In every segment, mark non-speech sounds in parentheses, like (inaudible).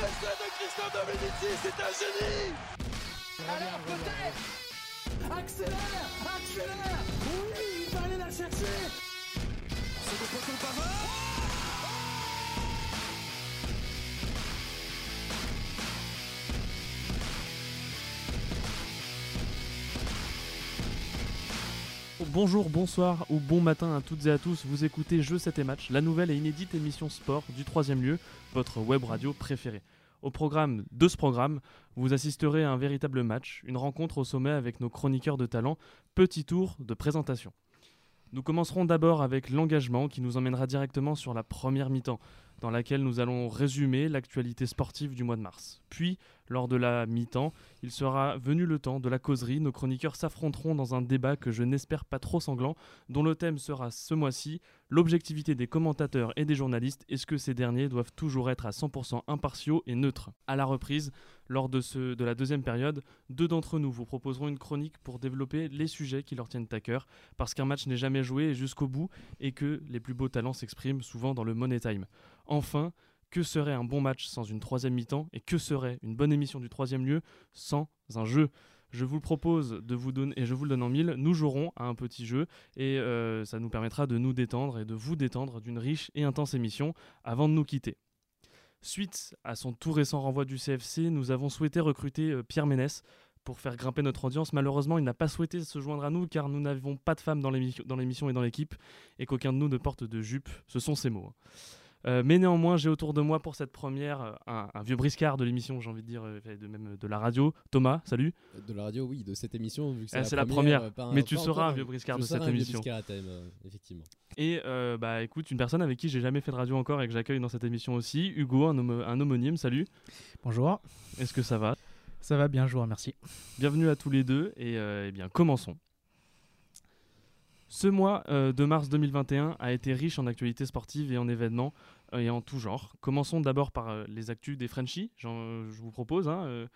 de Christophe Dominici, c'est un génie. Alors peut-être. Accélère Accélère. Oui, il va aller la chercher. C'est le poteau Pavard Bonjour, bonsoir ou bon matin à toutes et à tous, vous écoutez Jeux 7 et Match, la nouvelle et inédite émission sport du troisième lieu, votre web radio préférée. Au programme de ce programme, vous assisterez à un véritable match, une rencontre au sommet avec nos chroniqueurs de talent, petit tour de présentation. Nous commencerons d'abord avec l'engagement qui nous emmènera directement sur la première mi-temps, dans laquelle nous allons résumer l'actualité sportive du mois de mars. Puis, lors de la mi-temps, il sera venu le temps de la causerie. Nos chroniqueurs s'affronteront dans un débat que je n'espère pas trop sanglant, dont le thème sera ce mois-ci l'objectivité des commentateurs et des journalistes. Est-ce que ces derniers doivent toujours être à 100% impartiaux et neutres? À la reprise, lors de, ce, de la deuxième période, deux d'entre nous vous proposeront une chronique pour développer les sujets qui leur tiennent à cœur, parce qu'un match n'est jamais joué jusqu'au bout et que les plus beaux talents s'expriment souvent dans le money time. Enfin, que serait un bon match sans une troisième mi-temps et que serait une bonne émission du troisième lieu sans un jeu? Je vous le propose de vous donner, et je vous le donne en mille, nous jouerons à un petit jeu et euh, ça nous permettra de nous détendre et de vous détendre d'une riche et intense émission avant de nous quitter. Suite à son tout récent renvoi du CFC, nous avons souhaité recruter euh, Pierre Ménès pour faire grimper notre audience. Malheureusement, il n'a pas souhaité se joindre à nous car nous n'avons pas de femmes dans l'émission et dans l'équipe et qu'aucun de nous ne porte de jupe. Ce sont ses mots. Euh, mais néanmoins, j'ai autour de moi pour cette première euh, un, vieux briscard de l'émission, j'ai envie de dire, euh, de même de la radio. Thomas, salut. De la radio, oui, de cette émission. c'est la, première, mais tu seras un vieux briscard de cette un émission. Vieux briscard à effectivement. Et bah écoute, une personne avec qui j'ai jamais fait de radio encore et que j'accueille dans cette émission aussi, Hugo, un, un homonyme. Salut. Bonjour. Est-ce que ça va? Ça va bien, je vous remercie. Bienvenue à tous les deux et eh bien commençons. Ce mois de mars 2021 a été riche en actualités sportives et en événements euh, et en tout genre. Commençons d'abord par euh, les actus des Frenchies. je vous propose. Hein, euh,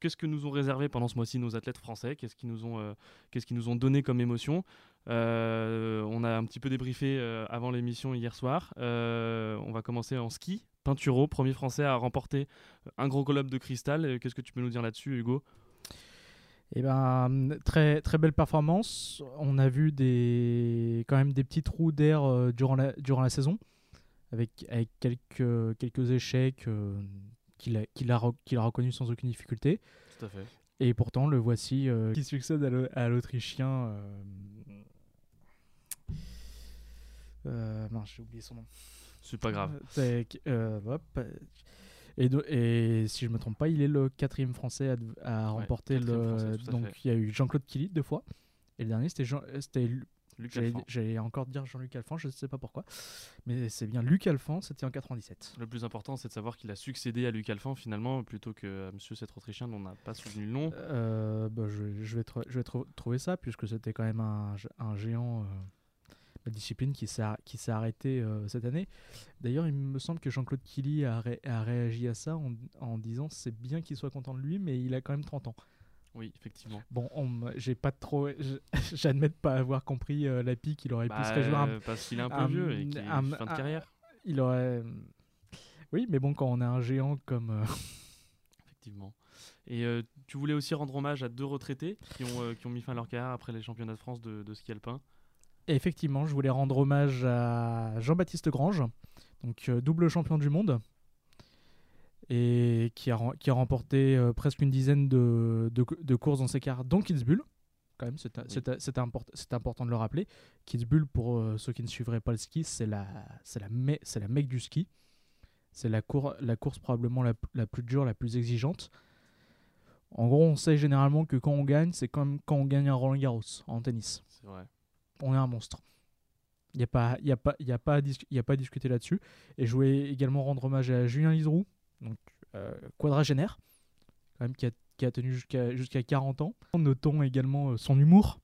qu'est-ce que nous ont réservé pendant ce mois-ci nos athlètes français? Qu'est-ce qu'ils nous, ont, qu'est-ce qu'ils nous ont donné comme émotion? On a un petit peu débriefé avant l'émission hier soir. on va commencer en ski. Pinturo, premier français à remporter un gros globe de cristal. Qu'est-ce que tu peux nous dire là-dessus, Hugo? Eh ben, très, très belle performance. On a vu des, quand même des petits trous d'air durant, la, durant la saison avec, avec quelques, quelques échecs euh, qu'il a, qu'il a, qu'il a reconnus sans aucune difficulté. Tout à fait. Et pourtant, le voici euh, qui succède à l'Autrichien. Euh, j'ai oublié son nom. C'est pas grave. Hop. Et, et, si je me trompe pas, il est le quatrième français à, à remporter le. donc il y a eu Jean-Claude Killy deux fois. Et le dernier, c'était J'allais encore dire Jean-Luc Alphand, je ne sais pas pourquoi. Mais c'est bien Luc Alphand, c'était en 97. Le plus important, c'est de savoir qu'il a succédé à Luc Alphand finalement, plutôt que monsieur cet Autrichien dont on n'a pas souvenu le nom. Euh, bah, je, vais je vais trouver ça, puisque c'était quand même un, un géant. Euh, la discipline qui s'est arrêtée euh, cette année. D'ailleurs, il me semble que Jean-Claude Killy a, a, réagi à ça en, en disant c'est bien qu'il soit content de lui, mais il a quand même 30 ans. Oui, effectivement. Bon, j'ai pas trop. (laughs) J'admets de pas avoir compris euh, la pique. Il aurait pu se bah, réjouir. parce qu'il est un peu vieux et qu'il est fin de carrière. Il aurait. Oui, mais bon, quand on a un géant comme. Euh, (laughs) effectivement. Et euh, tu voulais aussi rendre hommage à deux retraités qui ont, qui ont mis fin à leur carrière après les championnats de France de, de ski alpin. Effectivement, je voulais rendre hommage à Jean-Baptiste Grange, donc double champion du monde et qui a, qui a remporté euh, presque une dizaine de, de, courses dans ses cartes, dont Kitzbühel. Quand même, c'est import, important de le rappeler. Kitzbühel, pour euh, ceux qui ne suivraient pas le ski, c'est la, la, la mecque du ski. C'est la, cour, la course probablement la, la, plus dure, la plus exigeante. En gros, on sait généralement que quand on gagne, c'est comme quand on gagne un Roland Garros en tennis. C'est vrai. On est un monstre. Il n'y a, pas, y a, pas, y a, pas a pas à discuter là-dessus. Et je voulais également rendre hommage à Julien Liseroux, donc euh, quadragénaire, quand même qui a, qui a tenu jusqu'à jusqu'à 40 ans. Notons également euh, son humour,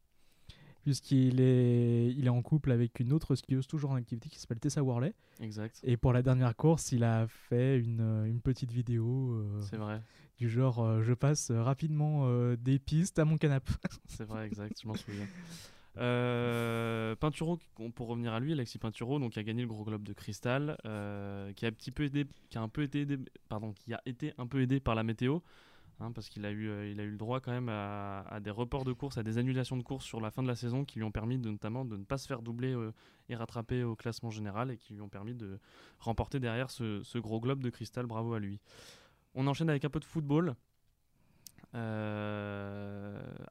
puisqu'il est, il est en couple avec une autre skieuse toujours en activité qui s'appelle Tessa Worley. Exact. Et pour la dernière course, il a fait une, euh, une petite vidéo. C'est vrai. Du genre, je passe rapidement des pistes à mon canapé. C'est vrai, exact, je m'en souviens. (laughs) Euh, pour revenir à lui, Alexis Pinturo, donc qui a gagné le Gros Globe de Cristal, euh, qui a un petit peu aidé, qui a un peu été aidé, pardon, qui a été un peu aidé par la météo, hein, parce qu'il a eu, euh, il a eu le droit quand même à, des reports de course, à des annulations de course sur la fin de la saison, qui lui ont permis notamment de ne pas se faire doubler euh, et rattraper au classement général, et qui lui ont permis de remporter derrière ce, Gros Globe de Cristal. Bravo à lui. On enchaîne avec un peu de football.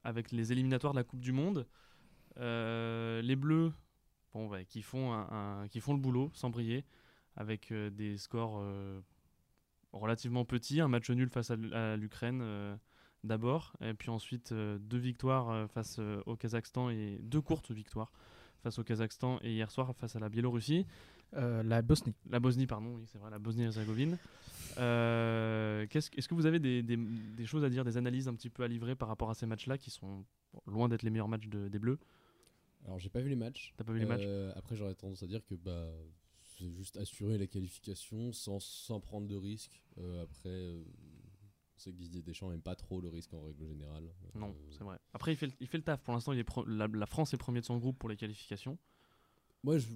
avec les éliminatoires de la Coupe du Monde. Euh, les Bleus, bon, ouais, qui, font un, un- qui font le boulot sans briller, avec euh, des scores euh, relativement petits, un match nul face à, l'U- à l'Ukraine d'abord, et puis ensuite euh, deux victoires euh, face euh, au Kazakhstan et deux courtes victoires face au Kazakhstan et hier soir face à la Biélorussie. La Bosnie. La Bosnie, pardon, oui, c'est vrai, la Bosnie-Herzégovine. Euh, qu'est-ce que- Est-ce que vous avez des, des- des choses à dire, des analyses un petit peu à livrer par rapport à ces matchs-là qui sont loin d'être les meilleurs matchs de- des Bleus? Alors, j'ai pas vu les matchs. T'as pas vu les matchs Euh, Après, j'aurais tendance à dire que bah, c'est juste assurer la qualification sans, sans prendre de risques. Euh, après, euh, on sait que Didier Deschamps aime pas trop le risque en règle générale. Non, Euh, c'est vrai. Après, il fait, le- il fait le taf. Pour l'instant, il est pro- la, la France est premier de son groupe pour les qualifications. Moi, je,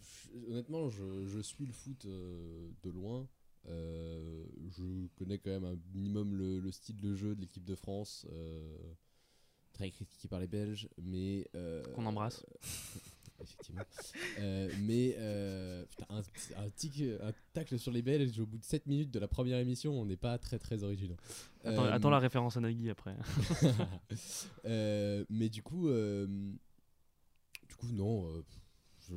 je- honnêtement, je, je suis le foot euh, de loin. Euh, je connais quand même un minimum le, le style de jeu de l'équipe de France, euh, très critiqué par les Belges, mais euh, Qu'on embrasse. (laughs) effectivement. Euh, mais euh, putain, un, un, tic- un tacle sur les Belges au bout de 7 minutes de la première émission, on n'est pas très très originaux. Attends, Euh, attends la référence à Nagui après. (laughs) Mais du coup, du coup, non,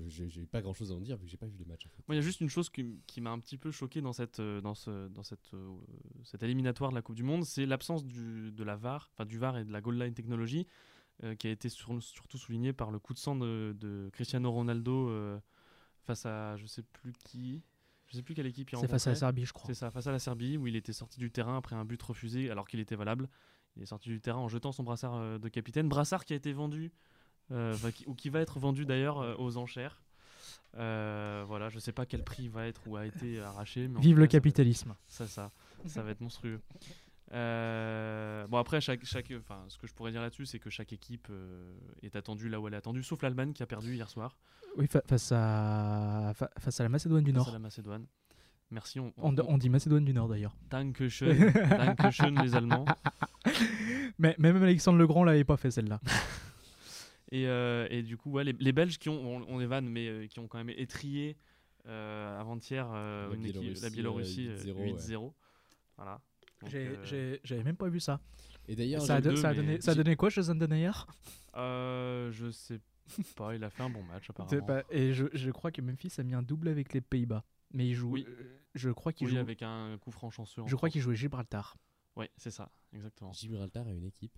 j'ai pas grand chose à en dire vu que j'ai pas vu les matchs. En fait. Moi, il y a juste une chose qui, m'a un petit peu choqué dans cette, euh, dans ce, dans cette, euh, cette éliminatoire de la Coupe du Monde, c'est l'absence du, de la VAR, enfin du VAR et de la goal line technology, euh, qui a été sur- surtout souligné par le coup de sang de, de Cristiano Ronaldo euh, face à je sais plus qui, je sais plus quelle équipe il C'est face à la. Serbie, je crois. C'est ça, face à la Serbie, où il était sorti du terrain après un but refusé alors qu'il était valable. Il est sorti du terrain en jetant son brassard de capitaine. Brassard qui a été vendu, euh, qui- ou qui va être vendu d'ailleurs euh, aux enchères. Euh, voilà, je sais pas quel prix va être ou a été arraché. Mais Vive le ça capitalisme. Ça, ça, ça va être monstrueux. Euh, bon après chaque, chaque, enfin ce que je pourrais dire là-dessus c'est que chaque équipe euh, est attendue là où elle est attendue, sauf l'Allemagne qui a perdu hier soir Oui, fa- face, à... fa- face à la Macédoine du face à Nord. la Macédoine. Merci, on, On, on dit Macédoine du Nord d'ailleurs. Dankeschön, Dankeschön les Allemands. Mais (laughs) mais même Alexandre Legrand l'avait pas fait celle-là. (laughs) Et, euh, et du coup, ouais, les, les Belges qui ont, on, on est vanne, mais euh, qui ont quand même étrié euh, avant-hier euh, La une équipe- la Biélorussie, Biélorussie euh, 8-0. 8-0, Voilà. Euh, J'avais même pas vu ça. Et d'ailleurs, Ça a, ça donné, ça a donné quoi chez Zandenayer euh, je sais pas, il a fait un bon match apparemment. pas- Et je, je crois que Memphis a mis un double avec les Pays-Bas. Mais il joue. Oui. Je crois qu'il Oui, joue. avec un coup franc chanceux. Je crois qu'il jouait Gibraltar. Ouais, c'est ça, exactement. Gibraltar a une équipe.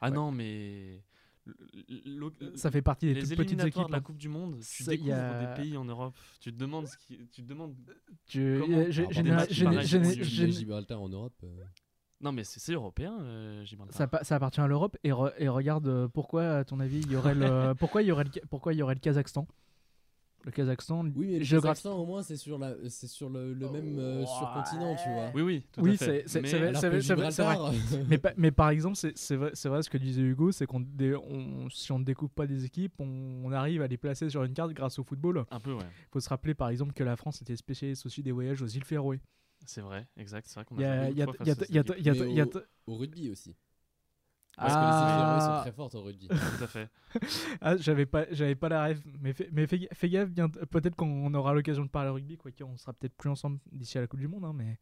Ah Ouais. non, mais. L- Ça fait partie des les toutes petites équipes. de la hein. Coupe du Monde, tu Ça, découvres a- des pays en Europe. Tu te demandes ce qui, tu te demandes. Tu- euh, Gibraltar en Europe. euh, Non, mais c'est européen, euh, Gibraltar. Ça, pa- ça appartient à l'Europe et, re- et regarde euh, pourquoi à ton avis il y aurait le (laughs) pourquoi il y aurait le, pourquoi il y aurait le Kazakhstan? Le Kazakhstan Oui, mais le Kazakhstan, au moins, c'est sur, la, c'est sur le, le même euh, Ouais. surcontinent, tu vois. Oui, oui, tout Oui, à fait. c'est- c'est- Mais- c'est vrai, vrai, c'est vrai, c'est vrai. Gibraltar, (laughs) mais, mais par exemple c'est c'est vrai, c'est vrai ce que disait Hugo c'est qu'on dé- on- si on ne découpe pas des équipes on, on arrive à les placer sur une carte grâce au football Un peu, ouais. il faut se rappeler par exemple que la France était spécialiste aussi des voyages aux îles Féroé C'est vrai, exact. C'est vrai qu'on a y a- a- a- au rugby aussi. Ah. Parce que les îles Féroé sont Ah. très fortes au rugby. (laughs) Tout à fait. (laughs) Ah, j'avais pas, j'avais pas la rêve. Mais fais, mais fais, fais gaffe, bien, peut-être qu'on aura l'occasion de parler rugby, quoi qu'on sera peut-être plus ensemble d'ici à la Coupe du Monde, hein, mais.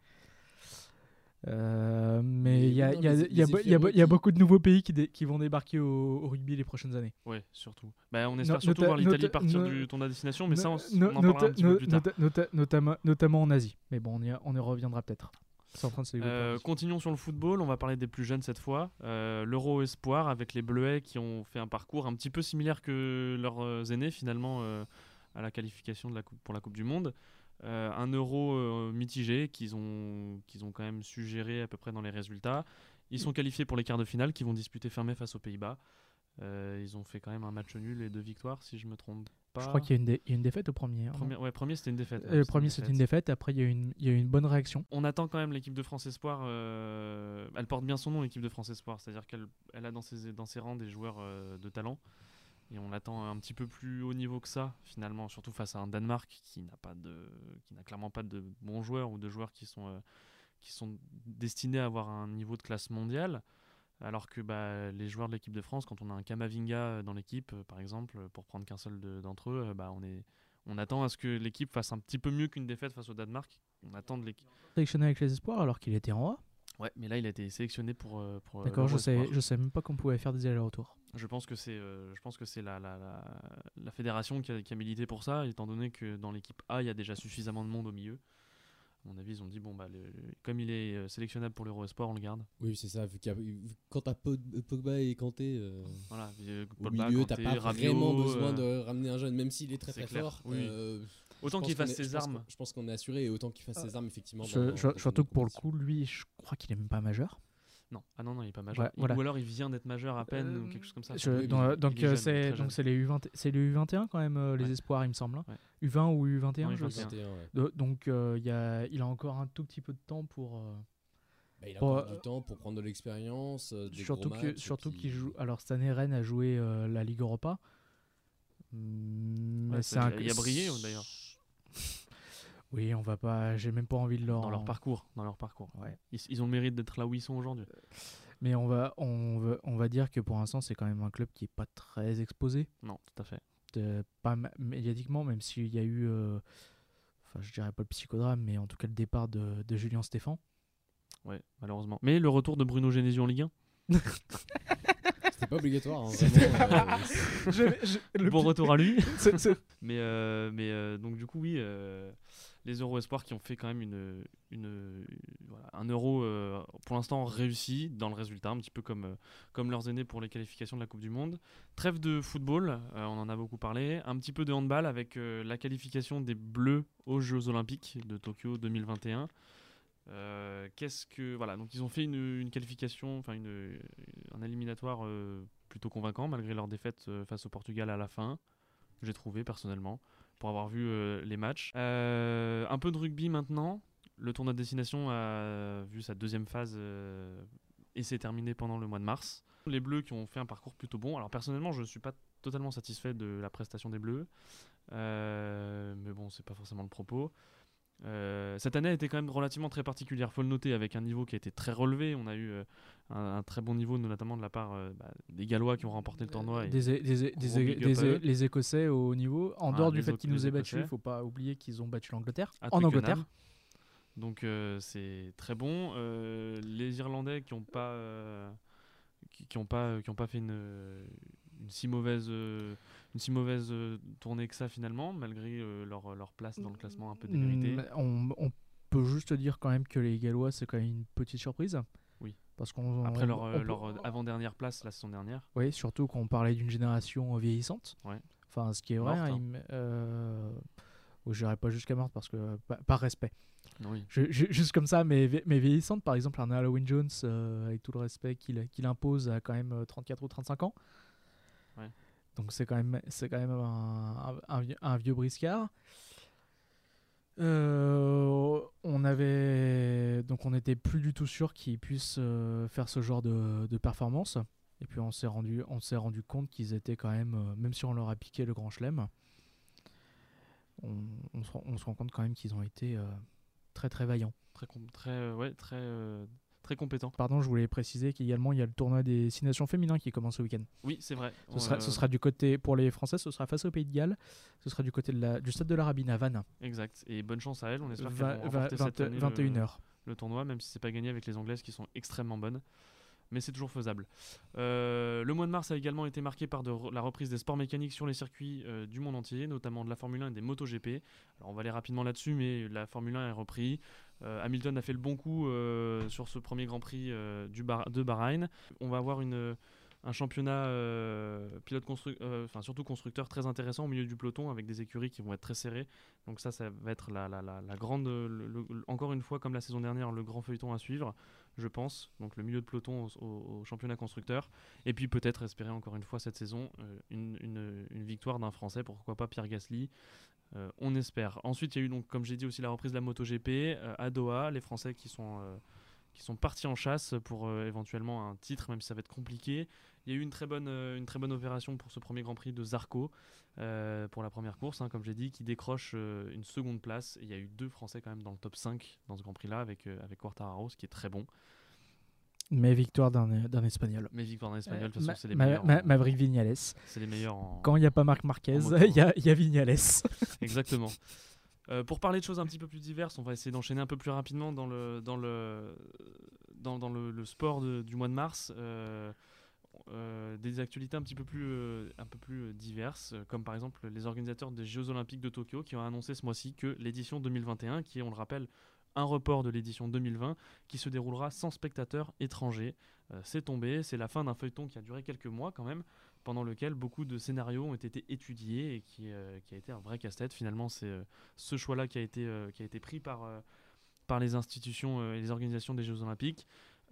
Euh, mais il y a, beaucoup de nouveaux pays qui, dé- qui vont débarquer au, au rugby les prochaines années. Ouais, surtout. Bah, on espère No- surtout nota- voir l'Italie partir no- du tournoi destination, mais ça, on, on en parlera un petit peu plus tard. nota- nota- notamment, notamment en Asie. Mais bon, on y, on y reviendra peut-être. C'est en train de se développer. Euh, continuons sur le football, on va parler des plus jeunes cette fois. Euh, L'Euro Espoir avec les Bleuets qui ont fait un parcours un petit peu similaire que leurs euh, aînés finalement euh, à la qualification de la coupe, pour la Coupe du Monde. Un Euro mitigé qu'ils ont, qu'ils ont quand même su gérer à peu près dans les résultats. Ils sont qualifiés pour les quarts de finale qui vont disputer fermé face aux Pays-Bas. Ils ont fait quand même un match nul et deux victoires si je me trompe pas. Je crois qu'il y, dé- y a une défaite au premier. hein, Premier, ouais, premier c'était une défaite. Euh, le premier, c'était une défaite. Après, il y, a eu une, il y a eu une bonne réaction. on attend quand même l'équipe de France Espoir. euh, elle porte bien son nom, l'équipe de France Espoir. C'est-à-dire qu'elle elle a dans ses, dans ses rangs des joueurs euh, de talent. Et on attend un petit peu plus haut niveau que ça, finalement, surtout face à un Danemark qui n'a pas de, qui n'a clairement pas de bons joueurs ou de joueurs qui sont, qui sont destinés à avoir un niveau de classe mondiale. Alors que bah, les joueurs de l'équipe de France, quand on a un Kamavinga dans l'équipe, euh, par exemple, pour prendre qu'un seul de- d'entre eux, euh, bah, on, est, on attend à ce que l'équipe fasse un petit peu mieux qu'une défaite face au Danemark. On attend de l'équipe. Sélectionné avec les espoirs alors qu'il était en A. Ouais, mais là, il a été sélectionné pour. euh, pour euh, D'accord, je sais, je sais même pas qu'on pouvait faire des allers-retours. Je pense que c'est, euh, je pense que c'est la, la, la, la fédération qui a, qui a milité pour ça, étant donné que dans l'équipe A, il y a déjà suffisamment de monde au milieu. À mon avis, ils ont dit bon bah le- le- comme il est euh, sélectionnable pour l'Euro Espoir, on le garde. Oui, c'est ça. Vu qu'il y a- quand t'as Pog- Pogba et Kanté euh, Voilà. euh, au Pogba, milieu, t'as pas Rabiot, vraiment besoin euh, de ramener un jeune, même s'il est très très clair, fort. oui. euh, Autant qu'il fasse ses armes. Je pense qu'on est assuré et autant qu'il fasse ses armes effectivement. Je- dans- je- dans- dans surtout que pour le coup, lui, je crois qu'il est même pas majeur. Non, ah non non, il est pas majeur. Ouais, Il- voilà. Ou alors il vient d'être majeur à peine ou Euh, quelque chose comme ça. Je- Oui, mais donc il- euh, c'est donc c'est les U20, c'est les U21 quand même euh, les Ouais. espoirs, il me semble. hein. Ouais. U20 ou U21, Non, je U21. sais. 21, ouais. De- donc euh, il y a, il a encore un tout petit peu de temps pour. euh, Bah, il a encore euh, du temps pour prendre de l'expérience. euh, surtout gros que matchs, et surtout qu'il joue. Alors cette année, Rennes a joué euh, la Ligue Europa. Mm, c'est- un- il a brillé, d'ailleurs. Oui, on va pas. J'ai même pas envie de leur. dans leur parcours, dans leur parcours. Ouais. Ils, ils ont le mérite d'être là où ils sont aujourd'hui. Mais on va, on va, on va dire que pour l'instant, c'est quand même un club qui est pas très exposé. Non, tout à fait. de- pas médiatiquement, même s'il y a eu, euh, enfin je dirais pas le psychodrame, mais en tout cas le départ de, de Julien Stéphan. Ouais, malheureusement. Mais le retour de Bruno Genesio en Ligue 1. (laughs) C'était pas obligatoire, hein, vraiment. euh, bon retour à lui. (laughs) Mais, euh, mais euh, donc du coup, oui, euh, les Euro Espoirs qui ont fait quand même une, un Euro euh, pour l'instant réussi dans le résultat, un petit peu comme, euh, comme leurs aînés pour les qualifications de la Coupe du Monde. Trêve de football, euh, on en a beaucoup parlé. Un petit peu de handball avec la qualification des Bleus aux Jeux Olympiques de Tokyo 2021. Euh, Qu'est-ce que voilà donc ils ont fait une, une qualification, enfin une, un éliminatoire plutôt convaincant malgré leur défaite face au Portugal à la fin j'ai trouvé personnellement, pour avoir vu euh, les matchs. Euh, un peu de rugby maintenant. Le tournoi de destination a vu sa deuxième phase euh, et s'est terminé pendant le mois de mars. Les Bleus qui ont fait un parcours plutôt bon. Alors personnellement, je ne suis pas totalement satisfait de la prestation des Bleus. Mais bon, c'est pas forcément le propos. Cette année a été quand même relativement très particulière, faut le noter, avec un niveau qui a été très relevé. On a eu un, un très bon niveau, notamment de la part euh, bah, des Gallois qui ont remporté le tournoi. et- des, des, des, les Écossais au haut niveau. En Ah, dehors du fait qu'ils nous aient battus, il Écossais. faut pas oublier qu'ils ont battu l'Angleterre en. Angleterre. Donc euh, c'est très bon. Euh, les Irlandais qui n'ont pas, euh, qui, qui ont pas, qui ont pas fait une, une si mauvaise, euh, une si mauvaise euh, tournée que ça finalement, malgré euh, leur, leur place dans le classement un peu déméritée. Mm, on, on peut juste dire quand même que les Gallois, c'est quand même une petite surprise. Oui. Parce qu'on Après leur, on euh, leur euh, avant-dernière place la saison dernière. Oui, surtout qu'on parlait d'une génération vieillissante. Ouais. Enfin, ce qui est vrai, Morte, hein, hein. euh, j'irai pas jusqu'à morte parce que pa- par respect. Oui. Je- je- juste comme ça, mais, mais vieillissante, par exemple, un Halloween Jones, euh, avec tout le respect qu'il impose, a quand même euh, 34 ou 35 ans. Ouais. Donc c'est quand même, c'est quand même un, un vieux briscard. Euh, on avait donc on n'était plus du tout sûr qu'il puisse euh, faire ce genre de, performance. Et puis on s'est rendu compte qu'ils étaient quand même euh, même si on leur a piqué le grand chelem on, on se, rend- compte quand même qu'ils ont été très très vaillants. Très, très, très, très compétent. pardon je voulais préciser qu'également il y a le tournoi des six nations féminins qui commence ce week-end Oui, c'est vrai. ce sera, ce Euh, sera du côté pour les français ce sera face au pays de Galles ce sera du côté de la, du stade de la Rabine à Vannes Exact. Et bonne chance à elle. On espère qu'elles Va- va- remporter cette 20 année le- 21h le tournoi, même si c'est pas gagné avec les Anglaises qui sont extrêmement bonnes. Mais c'est toujours faisable. Euh, le mois de mars a également été marqué par la reprise des sports mécaniques sur les circuits euh, du monde entier, notamment de la Formule 1 et des MotoGP. Alors on va aller rapidement là-dessus, mais la Formule 1 est repris. Euh, Hamilton a fait le bon coup sur ce premier Grand Prix du de Bahreïn. On va avoir un championnat pilote constru- enfin surtout constructeur très intéressant au milieu du peloton avec des écuries qui vont être très serrées. Donc ça, ça va être la, grande, encore une fois comme la saison dernière, le grand feuilleton à suivre, je pense. Donc le milieu de peloton au, championnat constructeur. Et puis peut-être espérer encore une fois cette saison euh, une, victoire d'un Français, pourquoi pas Pierre Gasly. Euh, on espère. Ensuite, il y a eu donc, comme j'ai dit aussi, la reprise de la MotoGP euh, à Doha. Les Français qui sont, qui sont partis en chasse pour éventuellement un titre, même si ça va être compliqué. Il y a eu une très bonne, euh, une très bonne opération pour ce premier Grand Prix de Zarco euh, pour la première course, hein, comme j'ai dit, qui décroche euh, une seconde place. Et il y a eu deux Français quand même dans le top 5 dans ce Grand Prix-là avec, euh, avec Quartararo, ce qui est très bon. Mais victoire d'un d'un Espagnol. Mais victoire en espagnol, de toute façon, c'est les, meilleurs Ma- en- Maverick Vignales. c'est les meilleurs en. Quand il n'y a pas Marc Marquez, il y a, y a Vignales. (laughs) Exactement. Euh, pour parler de choses un petit peu plus diverses, on va essayer d'enchaîner un peu plus rapidement dans le, dans le, dans, dans le, le sport de- du mois de mars. Euh, euh, des actualités un petit peu plus, euh, un peu plus euh, diverses, comme par exemple les organisateurs des Jeux Olympiques de Tokyo qui ont annoncé ce mois-ci que l'édition 2021, qui est, on le rappelle, un report de l'édition 2020, qui se déroulera sans spectateurs étrangers. C'est tombé, c'est la fin d'un feuilleton qui a duré quelques mois quand même, pendant lequel beaucoup de scénarios ont été étudiés et qui, qui a été un vrai casse-tête. Finalement, c'est ce choix-là qui, a été, qui a été pris par, par les institutions et les organisations des Jeux Olympiques.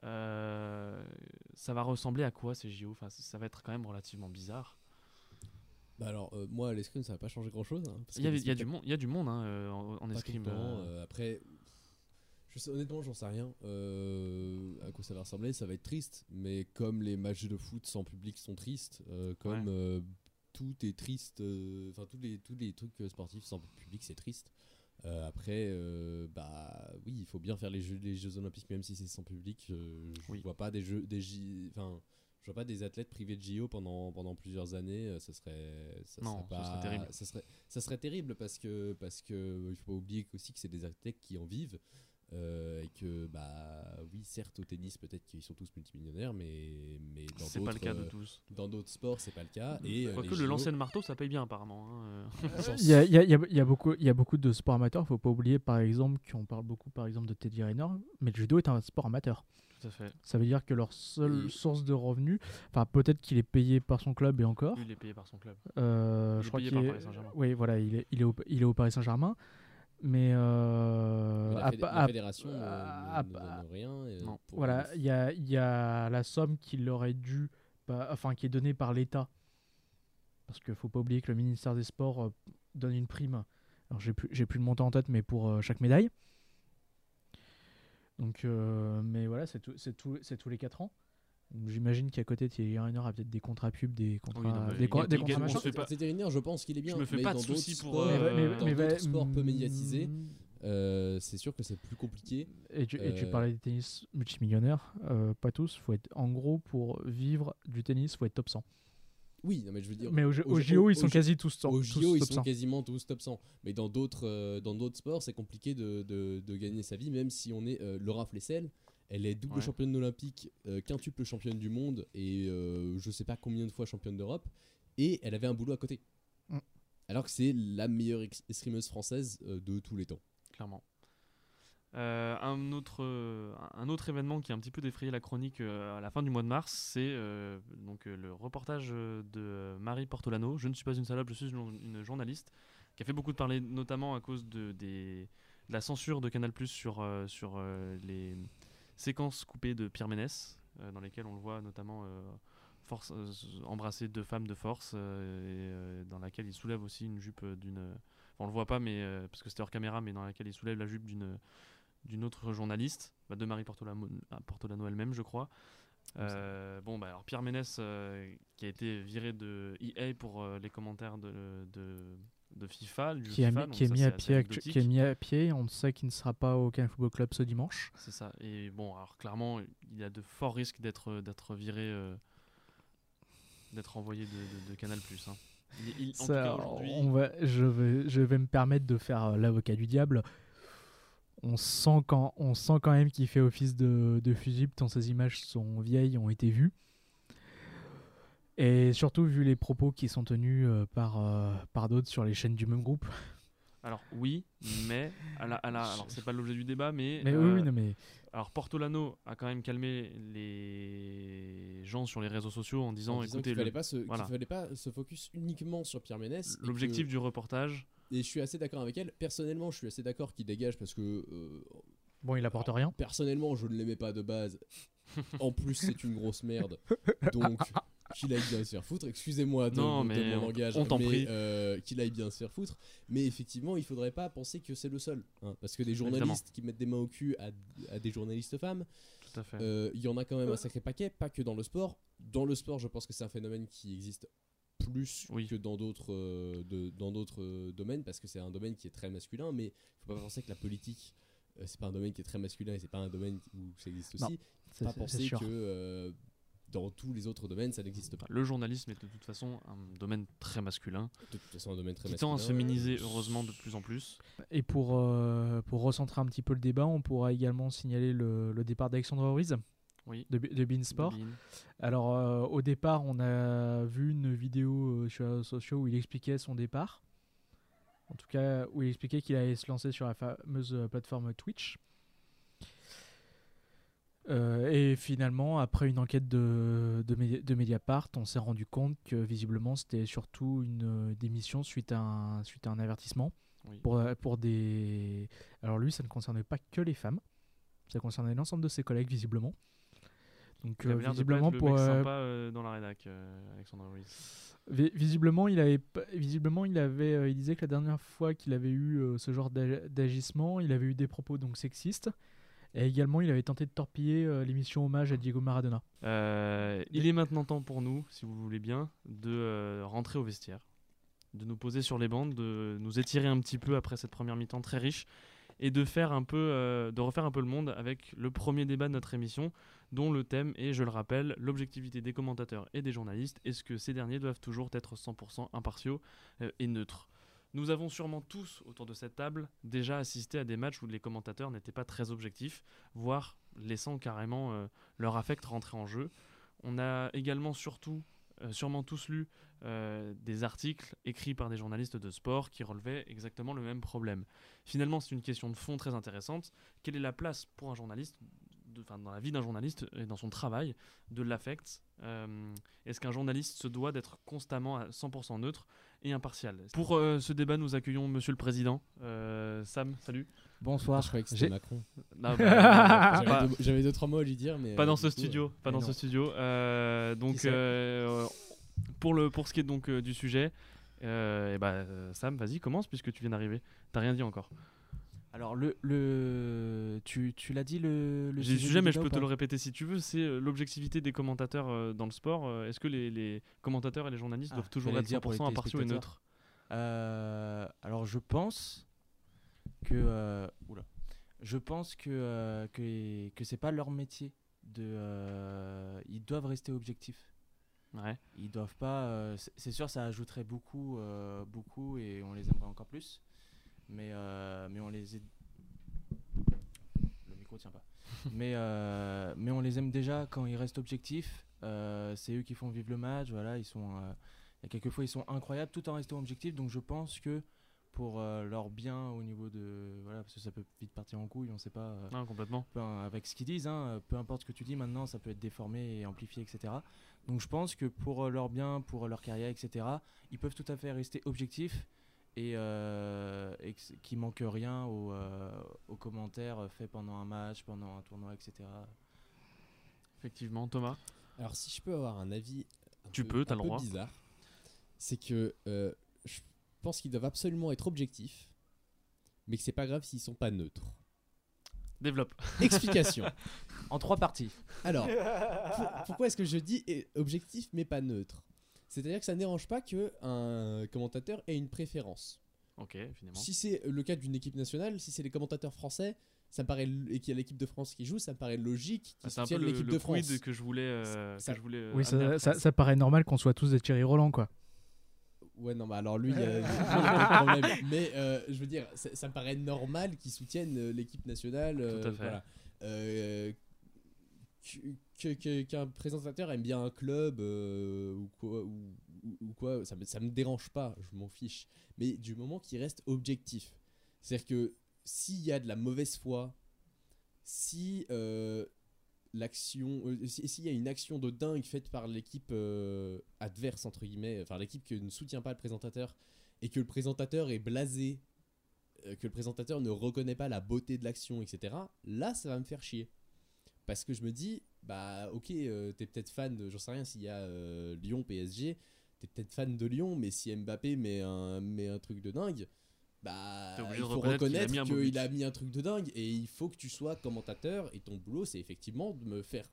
Euh, ça va ressembler à quoi ces JO enfin, ça va être quand même relativement bizarre. Bah alors, euh, moi, à l'escrime, ça va pas changer grand chose. Il y, a- il y a du monde, il y a du monde hein, euh, en, en escrime. euh, après, je sais, honnêtement, j'en sais rien à quoi ça va ressembler. Ça va être triste, mais comme les matchs de foot sans public sont tristes, comme Ouais. tout est triste, enfin tous les tous les trucs sportifs sans public, c'est triste. Euh, après, euh, bah oui, il faut bien faire les Jeux, les jeux Olympiques, même si c'est sans public. euh, je Oui. vois pas des jeux, des enfin. Je vois pas des athlètes privés de JO pendant, pendant plusieurs années, ça serait, ça Non, serait terrible. Ça serait, ça serait terrible parce que parce que il faut pas oublier aussi que c'est des athlètes qui en vivent et que bah oui certes au tennis peut-être qu'ils sont tous multimillionnaires mais mais dans c'est pas le d'autres, cas de euh, tous. dans d'autres sports c'est pas le cas et euh, Quoique le JO lancer de marteau, ça paye bien apparemment. hein, euh. Il y a, il y a- il y a- il y a beaucoup, il y a beaucoup de sports amateurs. faut pas oublier, par exemple, qu'on parle beaucoup, par exemple, de Teddy Riner, mais le judo est un sport amateur. Tout à fait. Ça veut dire que leur seule source de revenus, enfin peut-être qu'il est payé par son club et encore. Il est payé par son club. Euh, Il est je crois payé qu'il par est- Paris Saint-Germain. Oui, voilà, il est, il est, au, il est au Paris Saint-Germain. Mais, euh, la, fédé- fédération ne- à- ne, ne à- donne rien et Non. pour- voilà, il y a, il y a la somme qui leur est due, bah, enfin qui est donnée par l'État. Parce qu'il faut pas oublier que le ministère des Sports euh, donne une prime. Alors j'ai plus, j'ai plus le montant en tête, mais pour euh, chaque médaille. Donc, euh, mais voilà, c'est tout, c'est tout, c'est tous les 4 ans. J'imagine qu'à côté, Thierry Riner a peut-être des contrats pub, des contrats, non, mais des, il co- des il contrats Riner, je pense qu'il est bien Je me fais mais pas de soucis pour, sports, euh, Mais- mais- dans mais- mais- sports peu médiatisés mm, euh, c'est sûr que c'est plus compliqué Et tu, et tu Euh, parlais des tennis multimillionnaires, euh, pas tous. Faut être, en gros, pour vivre du tennis, faut être top 100. oui non, mais je veux dire Mais au, au au JO, au- ils sont au quasi tous, cent- Au tous JO, ils top sont 100. quasiment tous top 100. Mais dans d'autres euh, dans d'autres sports, c'est compliqué de, de, de gagner sa vie, même si on est euh, Laura Flessel. Elle est double Ouais. championne olympique, euh, quintuple championne du monde et euh, je sais pas combien de fois championne d'Europe. Et elle avait un boulot à côté. Mm. Alors que c'est la meilleure escrimeuse française euh, de tous les temps. clairement. Euh, un, autre, un autre événement qui a un petit peu défrayé la chronique à la fin du mois de mars, c'est donc le reportage de Marie Portolano. Je ne suis pas une salope, je suis une, une journaliste qui a fait beaucoup de parler, notamment à cause de, des, de la censure de Canal sur, euh, sur euh, les séquences coupées de Pierre Ménès, euh, dans lesquelles on le voit notamment euh, force, euh, embrasser deux femmes de force, et dans laquelle il soulève aussi une jupe d'une. Enfin, on le voit pas, mais parce que c'était hors caméra, mais dans laquelle il soulève la jupe d'une d'une autre journaliste, bah, de Marie Portolano, ah, Portolano elle-même, je crois. Euh, bon, bah, alors Pierre Ménès, euh, qui a été viré de EA pour euh, les commentaires de, de, de FIFA, du Qui, FIFA, qui est mis à pied, qui est mis à pied. On sait qu'il ne sera pas au Cannes Football Club ce dimanche. C'est ça. Et bon, alors clairement, il y a de forts risques d'être d'être viré, euh, d'être envoyé de, de- de Canal Plus. hein. Il- il- en tout Ça, cas, on va, je, vais, je vais me permettre de faire euh, l'avocat du diable. On sent quand, on sent quand même qu'il fait office de, de fusible tant ces images sont vieilles, ont été vues. Et surtout vu les propos qui sont tenus euh, par, euh, par d'autres sur les chaînes du même groupe. alors oui, mais à la, à la- alors c'est pas l'objet du débat, mais, Mais euh, oui, oui, non, mais alors Portolano a quand même calmé les gens sur les réseaux sociaux en disant, en disant écoutez, qu'il le- fallait, voilà. fallait pas se focus uniquement sur Pierre Ménès. l'objectif que- du reportage, Et je suis assez d'accord avec elle. Personnellement, je suis assez d'accord qu'il dégage parce que euh, bon, il apporte rien. personnellement, je ne l'aimais pas de base. (laughs) En plus, c'est une grosse merde. (laughs) Donc, qu'il aille bien se faire foutre. Excusez-moi de, Non, de mais mon on- langage, on t'en mais euh, qu'il aille bien se faire foutre. Mais effectivement, il faudrait pas penser que c'est le seul. hein, parce que des journalistes qui mettent des mains au cul à, à des journalistes femmes, euh, il y en a quand même un sacré paquet, pas que dans le sport. Dans le sport, je pense que c'est un phénomène qui existe plus Oui. que dans d'autres euh, de- dans d'autres euh, domaines parce que c'est un domaine qui est très masculin mais faut pas penser que la politique c'est pas un domaine qui est très masculin et c'est pas un domaine où ça existe Non, aussi C'est pas c'est penser que euh, dans tous les autres domaines ça n'existe pas Le journalisme est de toute façon un domaine très masculin, de toute façon un domaine très qui tend à masculin se féminiser euh, heureusement de plus en plus. Et pour, euh, pour recentrer un petit peu le débat, on pourra également signaler le, le départ d'Alexandre Ruiz Oui. de, de Beansport. Bean. Alors, euh, au départ, on a vu une vidéo euh, sur les réseaux sociaux où il expliquait son départ. En tout cas, où il expliquait qu'il allait se lancer sur la fameuse plateforme Twitch. Euh, et finalement, après une enquête de, de, Medi- de Mediapart, on s'est rendu compte que visiblement c'était surtout une euh, démission suite à un, suite à un avertissement. Oui. Pour, euh, pour des... Alors lui, ça ne concernait pas que les femmes, ça concernait l'ensemble de ses collègues visiblement. Donc Il euh, avait l'air de pas visiblement être le pour, mec sympa euh, dans la rédac, Alexandre Ruiz. Vi- Visiblement, il avait, visiblement, il avait, il disait que la dernière fois qu'il avait eu ce genre d'ag- d'agissement, il avait eu des propos donc sexistes, et également il avait tenté de torpiller euh, l'émission hommage à Diego Maradona. Euh, il est maintenant temps pour nous, si vous voulez bien, de euh, rentrer au vestiaire, de nous poser sur les bandes, de nous étirer un petit peu après cette première mi-temps très riche et de faire un peu, euh, de refaire un peu le monde avec le premier débat de notre émission, dont le thème est, je le rappelle, l'objectivité des commentateurs et des journalistes. Est-ce que ces derniers doivent toujours être 100% impartiaux euh, et neutres? Nous avons sûrement tous autour de cette table déjà assisté à des matchs où les commentateurs n'étaient pas très objectifs, voire laissant carrément euh, leur affect rentrer en jeu. On a également surtout, euh, sûrement tous lu, euh, des articles écrits par des journalistes de sport qui relevaient exactement le même problème. Finalement, c'est une question de fond très intéressante. Quelle est la place pour un journaliste, dans la vie d'un journaliste et dans son travail, de l'affect Est-ce qu'un journaliste se doit d'être constamment à 100% neutre et impartial Pour euh, ce débat, nous accueillons Monsieur le Président. Euh, Sam, salut. Bonsoir. je croyais que c'était Macron (laughs) bah, bah, J'avais deux- trois mots à lui dire mais pas euh, dans du ce coup, studio, pas dans non. ce studio. Euh, donc euh, pour le pour ce qui est donc euh, du sujet, euh, et bah euh, Sam, vas-y commence puisque tu viens d'arriver. T'as rien dit encore. Alors le, le tu, tu l'as dit le, le J'ai le sujet mais je peux te le répéter si tu veux. C'est euh, l'objectivité des commentateurs euh, dans le sport. Euh, Est-ce que les, les commentateurs et les journalistes Ah, doivent toujours être dire pour les 100% impartiaux et neutres Euh, alors je pense que euh, oula. je pense que euh, que, que c'est pas leur métier de ils doivent rester objectifs. Ouais. Ils doivent pas c'est sûr ça ajouterait beaucoup beaucoup et on les aimerait encore plus. Mais euh, mais on les est- le micro tient pas. (laughs) mais euh, mais on les aime déjà quand ils restent objectifs. Euh, c'est eux qui font vivre le match. Voilà, ils sont a quelquefois ils sont incroyables tout en restant objectifs. Donc je pense que pour euh, leur bien au niveau de voilà parce que ça peut vite partir en couille, on sait pas. euh, Non, complètement. peu- avec ce qu'ils disent, hein, peu importe ce que tu dis maintenant, ça peut être déformé et amplifié, etc. Donc je pense que pour leur bien, pour leur carrière, etc., ils peuvent tout à fait rester objectifs et, euh, et qu'il manque rien aux, euh, aux commentaires faits pendant un match, pendant un tournoi, etc. Effectivement, Thomas. Alors si je peux avoir un avis un Tu peu- peux, t'as le droit. bizarre, c'est que euh, je pense qu'ils doivent absolument être objectifs, mais que c'est pas grave s'ils sont pas neutres. Développe. Explication. (laughs) En trois parties. Alors, pour- pourquoi est-ce que je dis eh, objectif mais pas neutre? C'est-à-dire que ça ne dérange pas que un commentateur ait une préférence. Ok, finalement. Si c'est le cas d'une équipe nationale, si c'est les commentateurs français, ça me paraît et qu'il y a l'équipe de France qui joue, ça me paraît logique qu'ils Ah, c'est un peu soutiennent le, l'équipe de France. quid que je voulais. euh, Ça- que je voulais euh, Oui, ça, après. ça, ça paraît normal qu'on soit tous des Thierry Roland, quoi. Ouais, non, mais alors lui, il y a, lui, il y a pas de problème. (laughs) Mais euh, je veux dire, ça, ça me paraît normal qu'ils soutiennent euh, l'équipe nationale. euh, Tout à fait. voilà. Que- que- que- Qu'un présentateur aime bien un club euh, ou quoi, ou, quoi ça, me, me dérange pas, je m'en fiche. Mais du moment qu'il reste objectif. C'est-à-dire que s'il y a de la mauvaise foi, si euh, l'action euh, si- s'il y a une action de dingue faite par l'équipe adverse entre guillemets enfin l'équipe qui ne soutient pas le présentateur et que le présentateur est blasé que le présentateur ne reconnaît pas la beauté de l'action etc là ça va me faire chier parce que je me dis bah ok, euh, t'es peut-être fan de, j'en sais rien, s'il y a euh, Lyon PSG, t'es peut-être fan de Lyon, mais si Mbappé met un, met un truc de dingue, bah il faut reconnaître qu'il a mis un a mis truc de dingue et il faut que tu sois commentateur et ton boulot c'est effectivement de me faire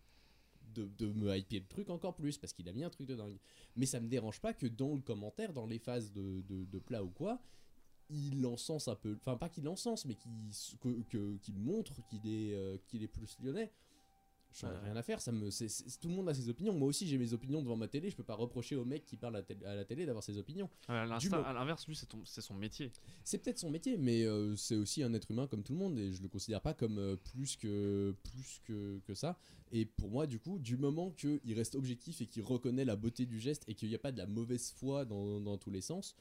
de, de me hyper le truc encore plus parce qu'il a mis un truc de dingue. Mais ça me dérange pas que dans le commentaire, dans les phases de, de, de plat ou quoi, il encense un peu, enfin pas qu'il encense, mais qu'il que- montre qu'il est, euh, qu'il est plus lyonnais. J'en ai rien à faire, ça me, tout le monde a ses opinions. Moi aussi j'ai mes opinions devant ma télé, je peux pas reprocher au mec qui parle à, la télé d'avoir ses opinions. À l'inverse, lui, c'est son métier. C'est peut-être son métier, mais euh, c'est aussi un être humain comme tout le monde et je le considère pas comme euh, plus que plus que, que ça. Et pour moi, du coup, du moment qu'il reste objectif et qu'il reconnaît la beauté du geste et qu'il n'y a pas de la mauvaise foi dans, dans tous les sens,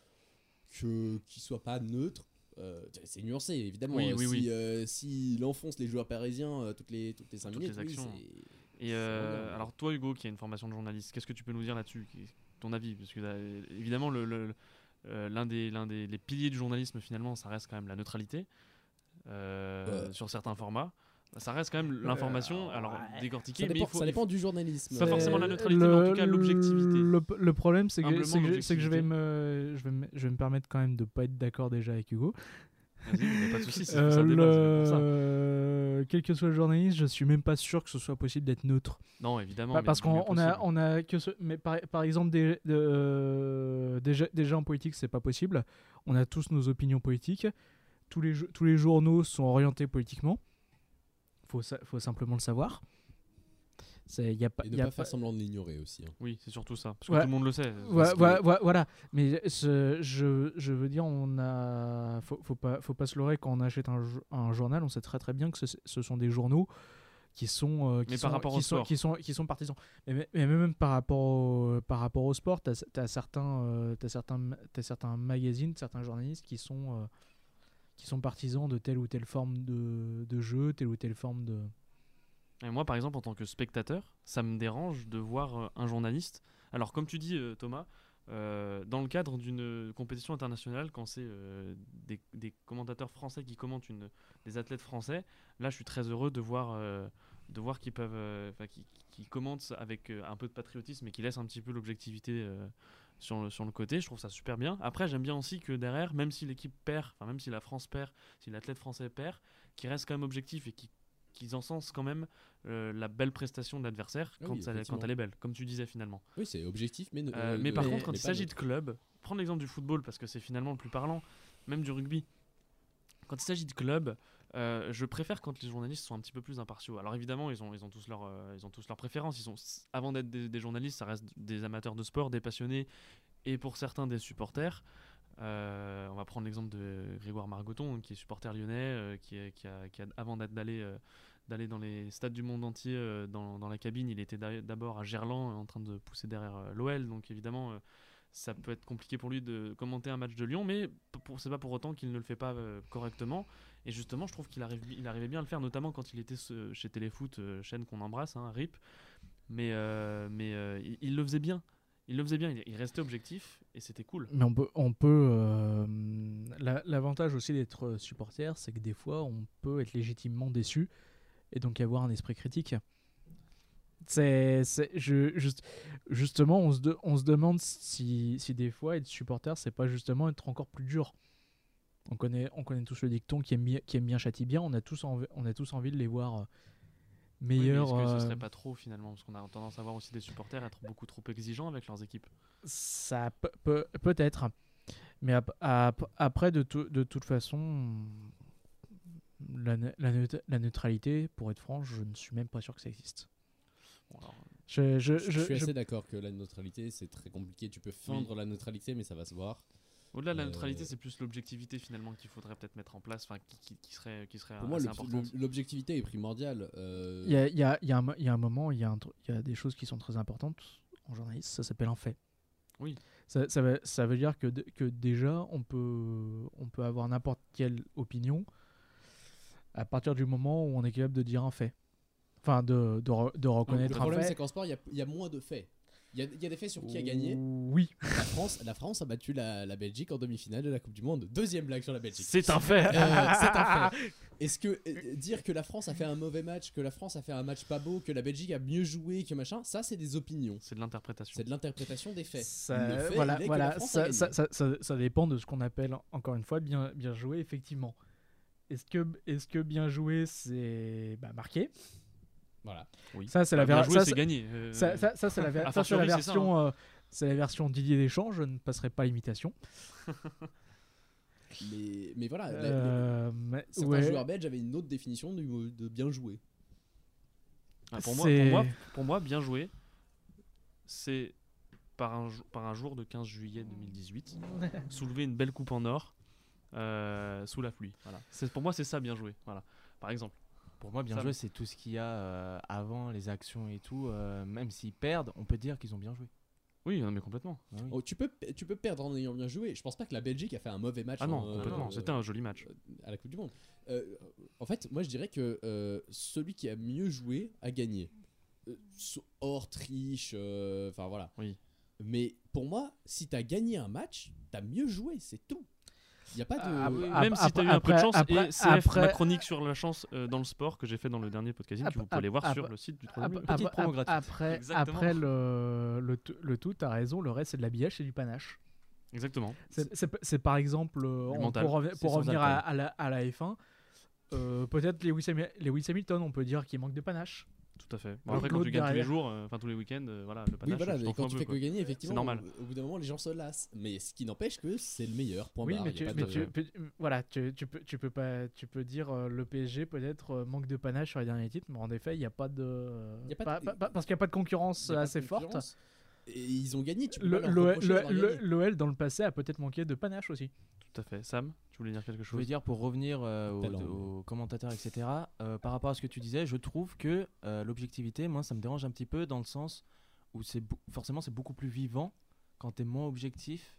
que qu'il soit pas neutre. Euh, c'est nuancé évidemment. Oui, euh, oui, si, oui. euh, s'il enfonce les joueurs parisiens euh, toutes les toutes les 5 Toutes minutes, les actions. c'est- Et alors toi, Hugo, qui a une formation de journaliste, qu'est-ce que tu peux nous dire là-dessus Ton avis? Parce que évidemment, le- le- l'un des, l'un des les piliers du journalisme, finalement, ça reste quand même la neutralité sur certains formats. Ça reste quand même l'information, alors ouais. décortiquée, ça mais dépend, il faut, ça il faut- dépend du journalisme. Pas Euh, forcément la neutralité, mais en tout cas l'objectivité. Le, le problème, c'est que, Humblement, c'est que, c'est que je, vais me, je, vais me, je vais me permettre quand même de pas être d'accord déjà avec Hugo. Vas-y, mais pas de soucis, c'est Euh, le Quel que soit le journaliste, je suis même pas sûr que ce soit possible d'être neutre. Non, évidemment. Pas- mais parce qu'on on a, possible. on a que ce, mais par, par exemple des, euh, déjà, déjà en politique c'est pas possible. On a tous nos opinions politiques. Tous les, jo- tous les journaux sont orientés politiquement. Faut, faut simplement le savoir. Y a pas, Et ne y a pas faire pas- semblant de l'ignorer aussi. hein. Oui, c'est surtout ça. Parce que Ouais. tout le monde le sait. Ouais, Parce que- voilà, mais ce- je, je veux dire, on a, faut, faut pas, faut pas se leurrer quand on achète un, jo- un journal, on sait très très bien que ce, ce sont des journaux qui sont, euh, qui Mais sont, par rapport qui au sont, sport. qui sont, qui sont partisans. Mais, même par rapport au, par rapport au sport, t'as as certains, euh, t'as certains, t'as certains magazines, certains journalistes qui sont, euh, qui sont partisans de telle ou telle forme de, jeu, telle ou telle forme de. Et moi, par exemple, en tant que spectateur, ça me dérange de voir euh, un journaliste. Alors, comme tu dis, euh, Thomas, euh, dans le cadre d'une compétition internationale, quand c'est des, commentateurs français qui commentent des athlètes français, là, je suis très heureux de voir, de voir qu'ils peuvent, qu'ils qu'ils commentent avec un peu de patriotisme et qui laissent un petit peu l'objectivité sur, le, sur le côté. Je trouve ça super bien. Après, j'aime bien aussi que derrière, même si l'équipe perd, enfin, même si la France perd, si l'athlète français perd, qu'ils restent quand même objectifs et qu'ils qu'ils encensent quand même euh, la belle prestation de l'adversaire quand, oui, quand elle est belle, comme tu disais finalement. Oui, c'est objectif, mais. ne- Euh, euh, mais par contre, quand il s'agit de neutre. club, prendre l'exemple du football parce que c'est finalement le plus parlant, même du rugby. Quand il s'agit de club, euh, je préfère quand les journalistes sont un petit peu plus impartiaux. Alors évidemment, ils ont, ils ont tous leurs euh, leurs préférences. Ils sont, avant d'être des, journalistes, ça reste des amateurs de sport, des passionnés et pour certains des supporters. Euh, on va prendre l'exemple de Grégoire Margoton, qui est supporter lyonnais, qui, a, qui a- avant d'aller d'aller dans les stades du monde entier dans, dans la cabine, il était d'a- d'abord à Gerland en train de pousser derrière l'OL. Donc évidemment, ça peut être compliqué pour lui de commenter un match de Lyon, mais c'est pas pour autant qu'il ne le fait pas correctement. Et justement, je trouve qu'il arrivait bien à le faire, notamment quand il était chez Téléfoot, euh, chaîne qu'on embrasse, hein, RIP. Mais, euh, euh, il, le faisait bien. Il le faisait bien, il, restait objectif et c'était cool. Mais on peut, l'avantage aussi d'être supporter, c'est que des fois, on peut être légitimement déçu et donc avoir un esprit critique. C'est, justement, on se, demande si, si des fois être supporter, c'est pas justement être encore plus dur. On connaît, on connaît tous le dicton qui aime bien, qui aime bien châtie bien. On a tous envie, on a tous envie de les voir euh, Oui, mais meilleurs. Est-ce que euh, ce serait pas trop finalement Parce qu'on a tendance à voir aussi des supporters être beaucoup trop exigeants avec leurs équipes? Ça peut, peut, peut-être. Mais ap- ap- après, de, tout- de toute façon, la, ne- la, neut- la neutralité, pour être franc, je ne suis même pas sûr que ça existe. Bon, alors, Je, je, Je, je- suis je- assez d'accord que la neutralité, c'est très compliqué. Tu peux feindre la neutralité, mais ça va se voir. Au-delà de la Euh, neutralité, c'est plus l'objectivité finalement qu'il faudrait peut-être mettre en place, enfin qui, qui- qui serait, qui serait Pour moi, l'objectivité est primordiale. euh, Il y a, il y a- il y a un y a un moment, il y a, un des choses qui sont très importantes en journaliste, ça s'appelle un fait. Oui. Ça, ça, veut, ça veut dire que, déjà, on peut, on peut avoir n'importe quelle opinion à partir du moment où on est capable de dire un fait. Enfin, de, de, re- de Le reconnaître un problème, c'est fait. qu'en sport, il y a- il y, a moins de faits. Il y, a- il y a des faits sur qui a gagné. Oui. La France, la France a battu la, la Belgique en demi-finale de la Coupe du Monde. Deuxième blague sur la Belgique. C'est un fait. Euh, c'est un fait. (laughs) Est-ce que euh, dire que la France a fait un mauvais match, que la France a fait un match pas beau, que la Belgique a mieux joué, que machin, ça c'est des opinions. C'est de l'interprétation. C'est de l'interprétation des faits. Ça- fait, voilà, voilà, ça, ça- ça dépend de ce qu'on appelle, encore une fois, bien, bien joué, effectivement. Est-ce que, est que bien joué, c'est bah, marqué? Voilà. Oui. Ça, c'est la bien ver- joué, ça, c'est c'est- gagné. Euh, Ça, ça- ça, c'est la, ver- ça, la version, euh, c'est la version Didier Deschamps. Je ne passerai pas l'imitation. (laughs) Mais, mais voilà, la- Euh, mais- certains ouais, joueurs belges avaient une autre définition de bien jouer. ah, pour, moi, c'est- pour, moi, pour moi, bien joué, c'est par un, jou- par un jour de 15 juillet 2018, (laughs) soulever une belle coupe en or euh, sous la pluie. Voilà. C'est- Pour moi, c'est ça, bien joué. Voilà. Par exemple. Pour moi, bien Ça- joué, c'est tout ce qu'il y a euh, avant, les actions et tout. euh, même s'ils perdent, on peut dire qu'ils ont bien joué. Oui, non, mais complètement. Ah oui. Oh, tu, peux, tu peux perdre en ayant bien joué. Je pense pas que la Belgique a fait un mauvais match Ah non, en, complètement. euh, C'était un joli match. à la Coupe du Monde. Euh, en fait, moi je dirais que euh, celui qui a mieux joué a gagné. Euh, hors triche, euh, enfin voilà. Oui. Mais pour moi, si t'as gagné un match, t'as mieux joué, c'est tout. Il n'y a pas de. Ah, oui. Même si tu as eu un après- peu de chance, après- et CF, ma chronique sur la chance euh, dans le sport que j'ai fait dans le dernier podcasting, que vous pouvez aller voir sur le site du 3 Après, Petite après- promo gratuite. après, Exactement. après le, le, tout- le tout, t'as raison, le reste c'est de l'habillage et du panache. Exactement. C'est- C'est c'est par exemple, euh, on- mental. pour, revenir- C'est pour sans revenir à, la, à la F1, euh, peut-être Lewis Hamilton, on peut dire qu'il manque de panache. Tout à fait. Bon, Oui, après, quand tu gagnes tous les jours, euh, enfin tous les week-ends, euh, voilà, le Oui, panache, voilà, je mais t'en quand tu fais que quoi. gagner, effectivement, normal. Au, au bout d'un moment, les gens se lassent. Mais ce qui n'empêche que c'est le meilleur. Point Oui, barre. mais, tu, mais tu- tu- voilà, tu, tu peux, tu peux pas, tu peux dire euh, le PSG peut-être euh, manque de panache sur les derniers titres, mais en effet, il n'y a pas de, Il y a pas pas- de- pas- pas- parce qu'il n'y a pas de concurrence de assez forte. Et ils ont gagné. Tu peux. L'OL dans le passé a peut-être manqué de panache aussi. Tout à fait. Sam, tu voulais dire quelque Je voulais chose dire pour revenir euh, aux, commentateurs, etc. euh, par rapport à ce que tu disais, je trouve que euh, l'objectivité, moi, ça me dérange un petit peu dans le sens où c'est forcément c'est beaucoup plus vivant quand t'es moins objectif.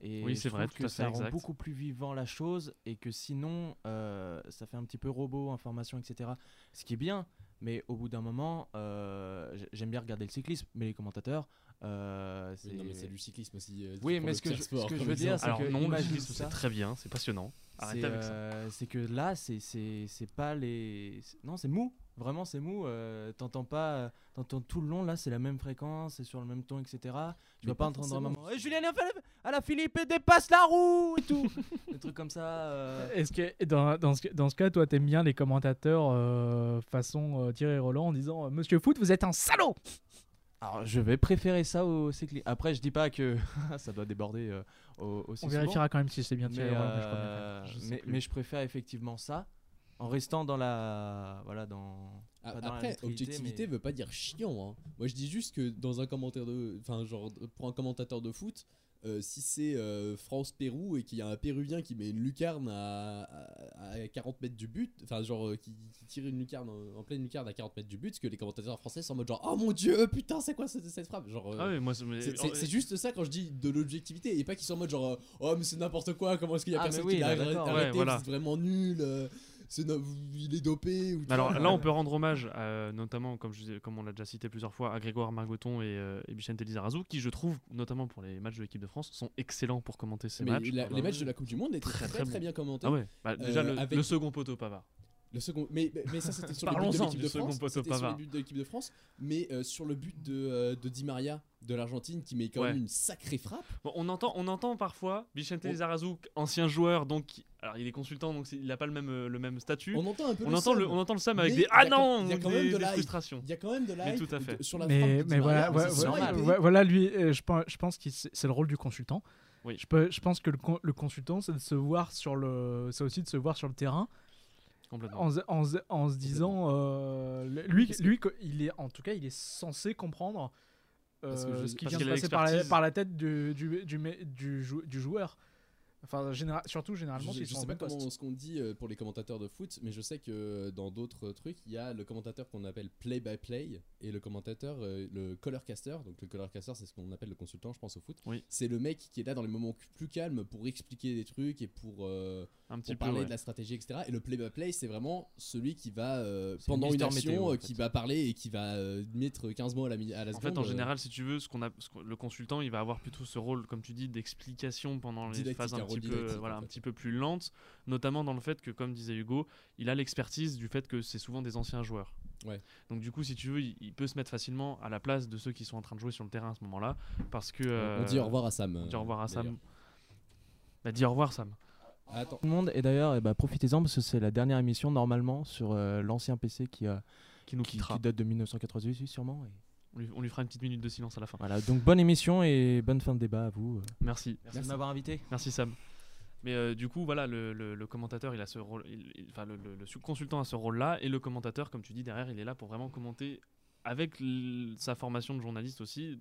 Et Oui, je c'est vrai, à que fait, ça rend exact. beaucoup plus vivant la chose et que sinon euh, ça fait un petit peu robot, information, etc. Ce qui est bien, mais au bout d'un moment, euh, j'aime bien regarder le cyclisme, mais les commentateurs, euh, Oui, non, mais c'est du cyclisme aussi. euh, Oui, mais ce que je- sport ce que je comme veux dire, c'est que non, le imagine cyclisme, tout c'est ça. très bien, c'est passionnant. Arrêtez C'est avec ça. euh, c'est que là, c'est- c'est c'est pas les. Non, c'est mou. Vraiment, c'est mou. euh, T'entends pas. T'entends tout le long, là, c'est la même fréquence, c'est sur le même ton, etc. Tu Mais vas pas entendre un moment. Eh, Julien Alaphilippe, Alaphilippe dépasse la roue et tout. (laughs) Des trucs comme ça. euh, Est-ce que dans, dans, ce, dans ce cas, toi, t'aimes bien les commentateurs euh, façon euh, Thierry Roland en disant Monsieur Foot, vous êtes un salaud Alors, je vais préférer ça au cyclisme. Après, je dis pas que (laughs) ça doit déborder euh, au- aussi On souvent. vérifiera quand même si c'est bien mais bien euh, je mais, je préfère effectivement ça en restant dans la. Voilà, dans. A- pas dans la Après, objectivité mais- veut pas dire chiant. hein. Moi, je dis juste que dans un commentaire de, enfin, genre pour un commentateur de foot, euh, si c'est euh, France-Pérou et qu'il y a un Péruvien qui met une lucarne à, à- à 40 mètres du but, enfin, genre euh, qui, qui tire une lucarne en, en pleine lucarne à 40 mètres du but, que les commentateurs français sont en mode genre, oh mon dieu, putain, c'est quoi cette, cette frappe? Genre, Ah oui, moi, c'est- mais- juste ça quand je dis de l'objectivité et pas qu'ils soient en mode genre, oh mais c'est n'importe quoi, comment est-ce qu'il y a Ah, personne oui, qui l'a là, arrêté. Ouais, voilà. c'est vraiment nul, no- il est dopé. Ou Alors vois. là, on peut rendre hommage, à, notamment, comme, je comme on l'a déjà cité plusieurs fois, à Grégoire Margoton et, euh, et Lizarazu, qui, je trouve, notamment pour les matchs de l'équipe de France, sont excellents pour commenter ces Mais matchs. la- les matchs de la Coupe du Monde étaient Très, très très très, bons. bien commentés. Ah ouais, bah, déjà Euh, le, avec- le second poteau Pavard. Le second, mais, mais- ça c'était sur le but de Parlons-en l'équipe de France. C'était sur le but de l'équipe de France, mais euh, sur le but de, euh, de Di Maria de l'Argentine qui met quand Ouais. même une sacrée frappe. Bon, on, entend, on entend parfois Vicente On- Lizarazu, ancien joueur, donc alors il est consultant, donc il n'a pas le même, euh, le même statut. On entend un peu On, le entend, le, seum. on entend le Sam avec des Ah non il y a quand des, même de des la hype. frustrations. Il y a quand même de la tout à fait. de- sur la frappe mais, de mais voilà, ouais, ouais, voilà, lui, euh, je pense, je pense que c'est le rôle du consultant. Oui. Je, peux, je pense que le, le consultant, c'est de se voir sur le, c'est aussi de se voir sur le terrain Complètement. en, se- en, se- en se disant, euh, lui, lui, il est, en tout cas, il est censé comprendre euh, ce qui vient de passer par la, l'expertise. par la tête du joueur. Enfin, généra- surtout généralement je, sais en pas poste. comment ce qu'on dit euh, pour les commentateurs de foot, mais je sais que dans d'autres trucs, il y a le commentateur qu'on appelle play-by-play et le commentateur, euh, le colorcaster. Donc le colorcaster, c'est ce qu'on appelle le consultant, je pense, au foot. Oui. C'est le mec qui est là dans les moments plus calmes pour expliquer des trucs et pour, euh, Un petit pour peu. parler ouais. de la stratégie, etc. Et le play-by-play, c'est vraiment celui qui va, euh, pendant une Mister action, Météo, en euh, fait. qui va parler et qui va euh, mettre 15 mots à la, à la En seconde. fait, en euh, général, si tu veux, ce qu'on a, ce le consultant, il va avoir plutôt ce rôle, comme tu dis, d'explication pendant les phases petit peu, didactique, voilà, en un petit peu plus lentes, notamment dans le fait que, comme disait Hugo, il a l'expertise du fait que c'est souvent des anciens joueurs. Ouais. Donc du coup, si tu veux, il, il peut se mettre facilement à la place de ceux qui sont en train de jouer sur le terrain à ce moment-là, parce que on euh, dit au revoir à Sam. on dit au revoir à d'ailleurs. Sam. Bah, dis au revoir Sam. Attends. Tout le monde, et d'ailleurs, eh ben, profitez-en parce que c'est la dernière émission normalement sur euh, l'ancien PC qui, a, Qui nous qui, quittera. qui date de 1998 sûrement. et On lui, on lui fera une petite minute de silence à la fin. Voilà, donc bonne émission et bonne fin de débat à vous. Merci. Merci, de m'avoir invité. Merci Sam. Mais euh, du coup, voilà, le, le- le commentateur, il a ce rôle, il- il- enfin le, le- le consultant a ce rôle-là, et le commentateur, comme tu dis derrière, il est là pour vraiment commenter avec sa formation de journaliste aussi,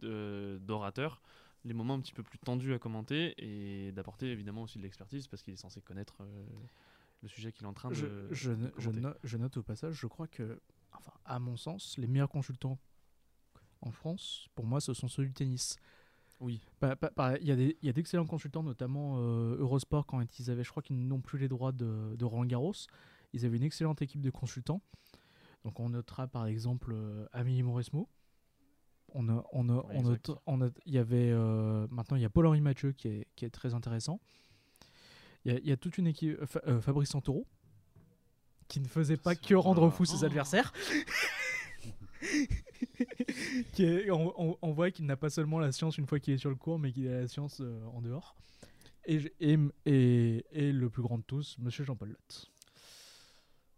d'orateur, les moments un petit peu plus tendus à commenter et d'apporter évidemment aussi de l'expertise parce qu'il est censé connaître euh, le sujet qu'il est en train de. Je, je, de no- je commenter. no- je note au passage, je crois que, enfin, à mon sens, les meilleurs consultants en France, pour moi, ce sont ceux du tennis. Oui. Pas- pas- Il y a d'excellents consultants, notamment euh, Eurosport, quand ils avaient, je crois qu'ils n'ont plus les droits de, de Roland Garros. Ils avaient une excellente équipe de consultants. Donc on notera par exemple euh, Amélie Mauresmo. On a, on a, Ouais, on a- il y avait euh, maintenant il y a Paul-Henri Mathieu qui est, qui est très intéressant. Il y a, il y a toute une équipe, euh, Fabrice Santoro, qui ne faisait pas que rendre fou ses Oh. adversaires. (laughs) (laughs) on, voit qu'il n'a pas seulement la science une fois qu'il est sur le court, mais qu'il a la science euh, en dehors. Et- et le plus grand de tous, Monsieur Jean-Paul Lotte.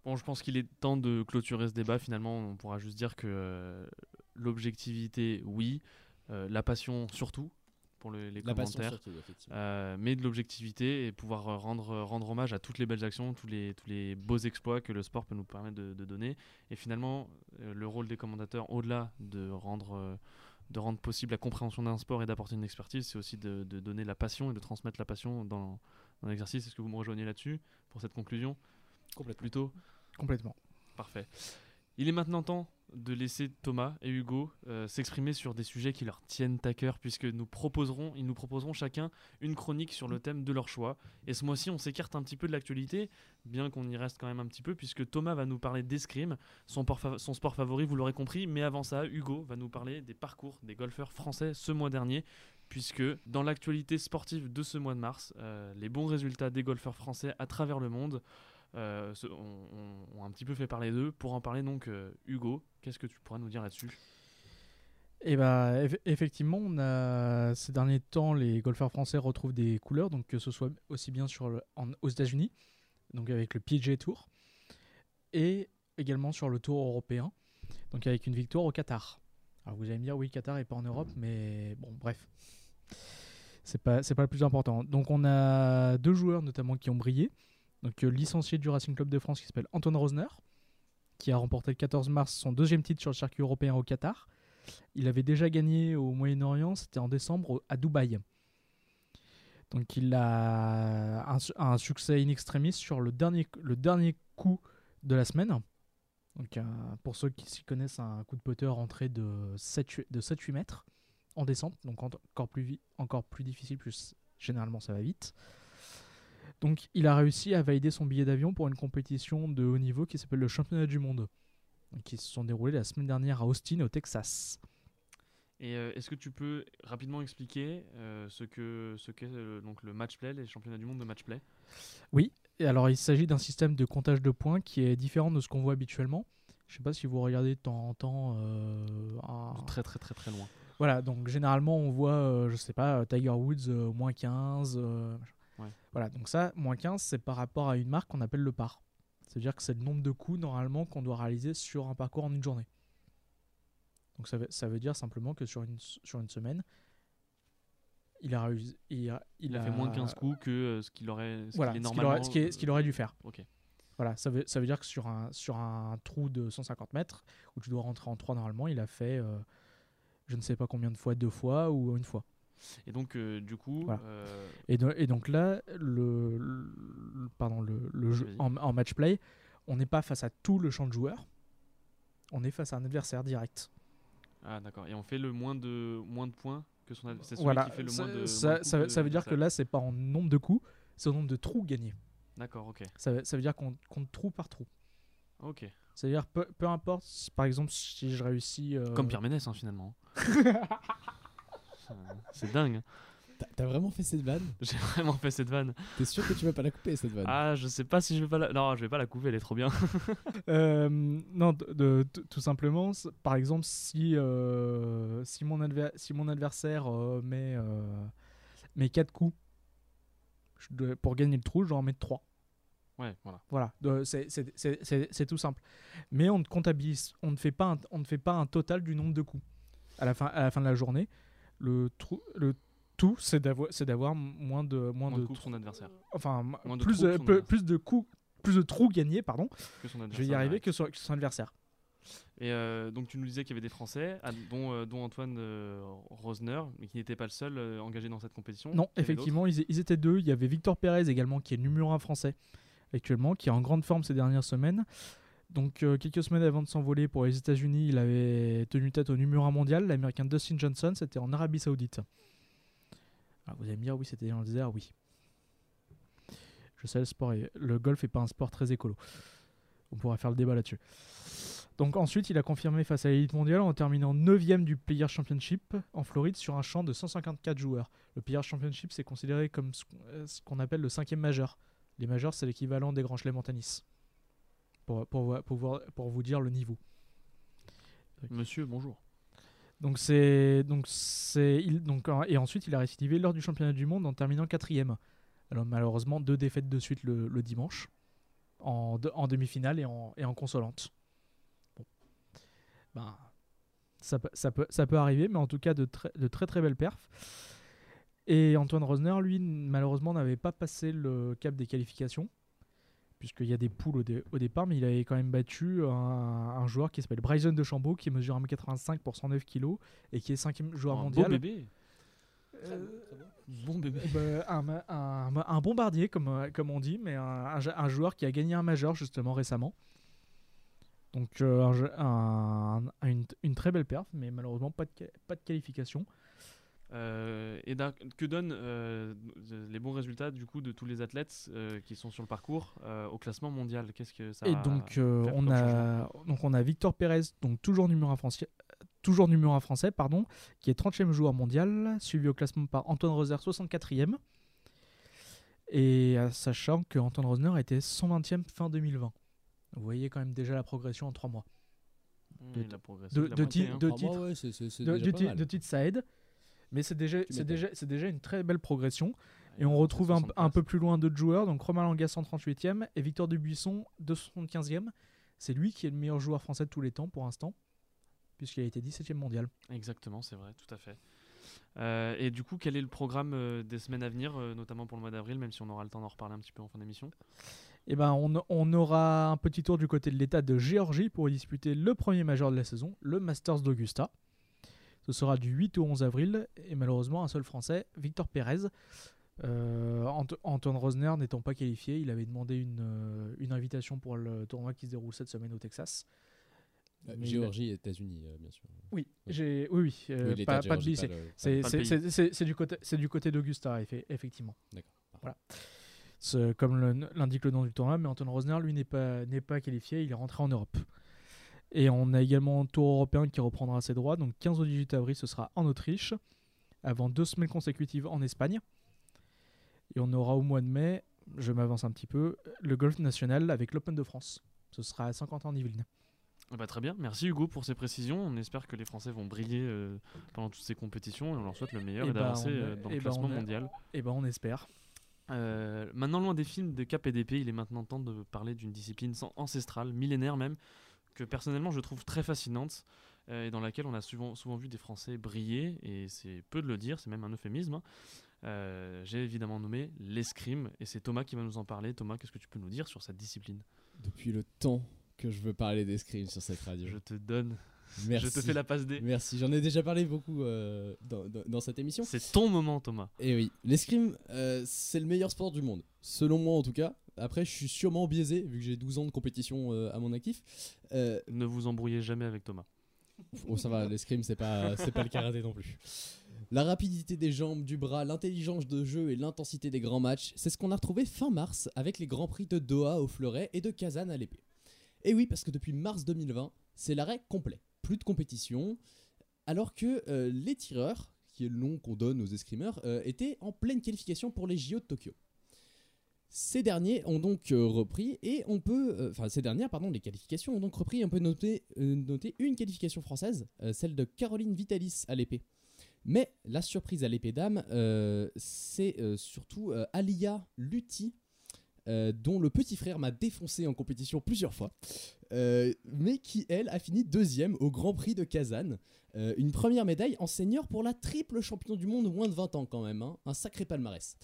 Bon, je pense qu'il est temps de clôturer ce débat. Finalement, on pourra juste dire que euh, l'objectivité, oui, euh, la passion surtout pour le- les La passion commentaires. surtout, effectivement. Euh, mais de l'objectivité et pouvoir euh, rendre, euh, rendre hommage à toutes les belles actions, tous les, tous les beaux exploits que le sport peut nous permettre de, de donner. Et finalement, le rôle des commentateurs, au-delà de rendre, de rendre possible la compréhension d'un sport et d'apporter une expertise, c'est aussi de, de donner la passion et de transmettre la passion dans, dans l'exercice. Est-ce que vous me rejoignez là-dessus pour cette conclusion? Complètement. Plutôt? Complètement. Parfait. Il est maintenant temps de laisser Thomas et Hugo euh, s'exprimer sur des sujets qui leur tiennent à cœur, puisque nous proposerons, ils nous proposeront chacun une chronique sur le thème de leur choix. Et ce mois-ci, on s'écarte un petit peu de l'actualité, bien qu'on y reste quand même un petit peu, puisque Thomas va nous parler d'escrime, son, son sport favori, vous l'aurez compris. Mais avant ça, Hugo va nous parler des parcours des golfeurs français ce mois dernier, puisque dans l'actualité sportive de ce mois de mars, euh, les bons résultats des golfeurs français à travers le monde euh, ont, ont- ont un petit peu fait parler d'eux. Pour en parler donc, euh, Hugo, qu'est-ce que tu pourras nous dire là-dessus? Et bah, eff- effectivement, on a, ces derniers temps, les golfeurs français retrouvent des couleurs, donc que ce soit aussi bien sur aux États-Unis, donc avec le PGA Tour, et également sur le Tour européen, donc avec une victoire au Qatar. Alors vous allez me dire, oui, Qatar est pas en Europe, mais bon, bref. C'est pas, pas le plus important. Donc on a deux joueurs notamment qui ont brillé. Donc euh, licencié du Racing Club de France qui s'appelle Anton Rosner, qui a remporté le 14 mars son deuxième titre sur le circuit européen au Qatar. Il avait déjà gagné au Moyen-Orient, c'était en décembre à Dubaï. Donc il a un, su- un succès in extremis sur le dernier, le dernier coup de la semaine. Donc un- pour ceux qui s'y connaissent, un coup de putter rentré de 7-8 de 7-8 mètres en descente, donc en- encore plus, encore plus difficile, plus généralement ça va vite. Donc il a réussi à valider son billet d'avion pour une compétition de haut niveau qui s'appelle le championnat du monde, qui se sont déroulés la semaine dernière à Austin au Texas. Et euh, est-ce que tu peux rapidement expliquer euh, ce que ce qu'est euh, donc le match play, les championnats du monde de match play? Et alors, il s'agit d'un système de comptage de points qui est différent de ce qu'on voit habituellement. Je sais pas si vous regardez de temps en temps. un- De Très très très très loin. Voilà, donc généralement, on voit, je sais pas, Tiger Woods moins 15. euh, machin. Ouais. Voilà, donc ça, moins 15, c'est par rapport à une marque qu'on appelle le par. C'est-à-dire que c'est le nombre de coups normalement qu'on doit réaliser sur un parcours en une journée. Donc ça veut, ça veut dire simplement que sur une, sur une semaine, il a. Il a, Il, a fait moins de 15 coups que euh, ce qu'il aurait ce Voilà, est ce qu'il aurait, ce qui est- ce qu'il aurait dû faire. Voilà, ça veut, ça veut dire que sur un, sur un trou de 150 mètres, où tu dois rentrer en 3 normalement, il a fait euh, je ne sais pas combien de fois, deux fois ou une fois. Et donc, euh, du coup, Voilà. euh, Et, do- et donc là, le, le- pardon, le, le jeu, en, en match play, on n'est pas face à tout le champ de joueurs. On est face à un adversaire direct. ah d'accord. Et on fait le moins de moins de points que son adversaire. Voilà. qui fait le Ça, moins de. ça- moins de ça- veut dire que là, c'est pas en nombre de coups, c'est au nombre de trous gagnés. D'accord, ok, Ça, ça veut dire qu'on compte trou par trou. ok. C'est-à-dire, peu, peu importe, par exemple, si je réussis. euh, Comme Pierre Ménès, hein, finalement. (laughs) C'est dingue. hein. T'as- vraiment fait cette vanne? (laughs) J'ai vraiment fait cette vanne. T'es sûr que tu vas pas la couper cette vanne? Ah, je sais pas si je vais pas la. Non, je vais pas la couper, elle est trop bien. (laughs) Euh, non, de, de- t- tout simplement, par exemple, si, euh, si, mon, adver- si mon adversaire euh, met, euh, met 4 coups je dois- pour gagner le trou, je dois en mettre 3. Ouais, voilà. Voilà, c'est- tout simple. Mais on ne comptabilise, on ne, fait pas un, on ne fait pas un total du nombre de coups. À la fin, à la fin de la journée, le, trou, le tout, c'est d'avoir c'est d'avoir moins de, moins Moins de coups que son adversaire. enfin, moins plus, de, son adversaire. plus de coups, plus de trous gagnés, pardon. Que son Je vais y arriver que, son- que son adversaire. Et euh, donc tu nous disais qu'il y avait des Français, dont, euh, dont Antoine euh, Rosner, mais qui n'était pas le seul euh, engagé dans cette compétition. Non, Il effectivement, ils, ils étaient deux. Il y avait Victor Pérez également, qui est numéro 1 français actuellement, qui est en grande forme ces dernières semaines. Donc, euh, quelques semaines avant de s'envoler pour les États-Unis, il avait tenu tête au numéro 1 mondial. L'américain Dustin Johnson, c'était en Arabie Saoudite. Alors, vous allez me dire, oui, c'était dans le désert, oui. Je sais, le, golf n'est pas un sport très écolo. On pourra faire le débat là-dessus. Donc ensuite, il a confirmé face à l'élite mondiale en terminant 9ème du Player Championship en Floride sur un champ de 154 joueurs. Le Player Championship, c'est considéré comme ce qu'on- euh, ce qu'on appelle le cinquième majeur. Les majeurs, c'est l'équivalent des grands chelems en tennis. Pour, pour, voir- pour, voir- pour vous dire le niveau. Monsieur, bonjour. Donc c'est donc c'est il donc et ensuite il a récidivé lors du championnat du monde en terminant quatrième. Alors malheureusement deux défaites de suite le, le dimanche en, de- en demi-finale et en, et en consolante. Bon. Ben ça peut, ça peut ça peut arriver mais en tout cas de très de très très belles perfs. Et Antoine Rosner lui malheureusement n'avait pas passé le cap des qualifications puisqu'il y a des poules au, dé- au départ, mais il avait quand même battu un, un joueur qui s'appelle Bryson de Chambaud, qui mesure 1m85 pour 109 kg et qui est cinquième joueur Un mondial. Beau bébé. Euh, Bon bébé. (laughs) bah, un, ma- un- un bombardier, comme, comme on dit, mais un, un ja- un joueur qui a gagné un major justement récemment. Donc euh, un jeu- un- un- une, une très belle perf, mais malheureusement pas de, qua- pas de qualification. Euh, et que donnent euh, les bons résultats du coup de tous les athlètes euh, qui sont sur le parcours euh, au classement mondial? Qu'est-ce que ça Et donc, euh, on a, donc on a Victor Pérez, donc toujours numéro 1 français, toujours numéro un français pardon, qui est 30e joueur mondial, suivi au classement par Antoine Roser, 64e. Et sachant que Antoine Rosner était 120e fin 2020. Vous voyez quand même déjà la progression en 3 mois. Mmh, de- de- de titres. ça aide. Mais c'est déjà, c'est m'étonnes. déjà, c'est déjà une très belle progression. Et on retrouve un, 60 un peu plus loin d'autres joueurs, donc Romain Langas 138e et Victor Dubuisson 275e. C'est lui qui est le meilleur joueur français de tous les temps pour l'instant, puisqu'il a été 17e mondial. Exactement, c'est vrai, tout à fait. Euh, et du coup, quel est le programme euh, des semaines à venir, euh, notamment pour le mois d'avril, même si on aura le temps d'en reparler un petit peu en fin d'émission? Et ben, on, on aura un petit tour du côté de l'État de Géorgie pour y disputer le premier major de la saison, le Masters d'Augusta. Ce sera du 8 au 11 avril et malheureusement un seul Français, Victor Pérez. Euh, Ant- Antoine Rosner n'étant pas qualifié, il avait demandé une, euh, une invitation pour le tournoi qui se déroule cette semaine au Texas. Euh, Mais il a- Géorgie et États-Unis, euh, bien sûr. Oui, j'ai, oui, oui, euh, Oui, l'État pas, pas de Géorgie, lycée. pas le- pas C'est, du côté, c'est du côté d'Augusta, effe- effectivement. D'accord. Voilà. Comme l'indique le nom du tournoi, mais Anton Rosner, lui, n'est pas, n'est pas qualifié, il est rentré en Europe. Et on a également un tour européen qui reprendra ses droits, donc 15 au 18 avril, ce sera en Autriche, avant deux semaines consécutives en Espagne. Et on aura au mois de mai, je m'avance un petit peu, le golf national avec l'Open de France. Ce sera à 50 ans en Yvelines. Ah bah, Très bien, merci Hugo pour ces précisions. On espère que les Français vont briller euh, pendant toutes ces compétitions et on leur souhaite le meilleur Eh et, bah, d'avancer a- euh, dans le eh bah, classement mondial. Et ben on espère. Euh, maintenant, loin des films de cap et d'épée, il est maintenant temps de parler d'une discipline ancestrale, millénaire même, que personnellement je trouve très fascinante euh, et dans laquelle on a souvent, souvent vu des Français briller, et c'est peu de le dire, c'est même un euphémisme. hein. Euh, J'ai évidemment nommé l'escrime, et c'est Thomas qui va nous en parler. Thomas, qu'est-ce que tu peux nous dire sur cette discipline? Depuis le temps que je veux parler d'escrime sur cette radio. Je te donne Merci. Je te fais la passe D. Merci, j'en ai déjà parlé beaucoup euh, dans, dans- dans cette émission. C'est ton moment, Thomas. Et oui, l'escrime, euh, c'est le meilleur sport du monde, selon moi en tout cas. Après, je suis sûrement biaisé, vu que j'ai 12 ans de compétition euh, à mon actif. Ne vous embrouillez jamais avec Thomas. oh, ça va, l'escrime, c'est pas, (laughs) c'est pas le karaté non plus. La rapidité des jambes, du bras, l'intelligence de jeu et l'intensité des grands matchs, c'est ce qu'on a retrouvé fin mars avec les Grands Prix de Doha au fleuret et de Kazan à l'épée. Et oui, parce que depuis mars 2020, c'est l'arrêt complet. Plus de compétition, alors que euh, les tireurs, qui est le nom qu'on donne aux escrimeurs, euh, étaient en pleine qualification pour les JO de Tokyo. Ces derniers ont donc euh, repris et on peut, enfin ces dernières, pardon, les qualifications ont donc repris on peut noter, noter une qualification française, celle de Caroline Vitalis à l'épée. Mais la surprise à l'épée dame, c'est surtout Alia Lutti, euh, dont le petit frère m'a défoncé en compétition plusieurs fois, euh, mais qui elle a fini deuxième au Grand Prix de Kazan. Euh, une première médaille en senior pour la triple champion du monde moins de 20 ans quand même, hein. un sacré palmarès.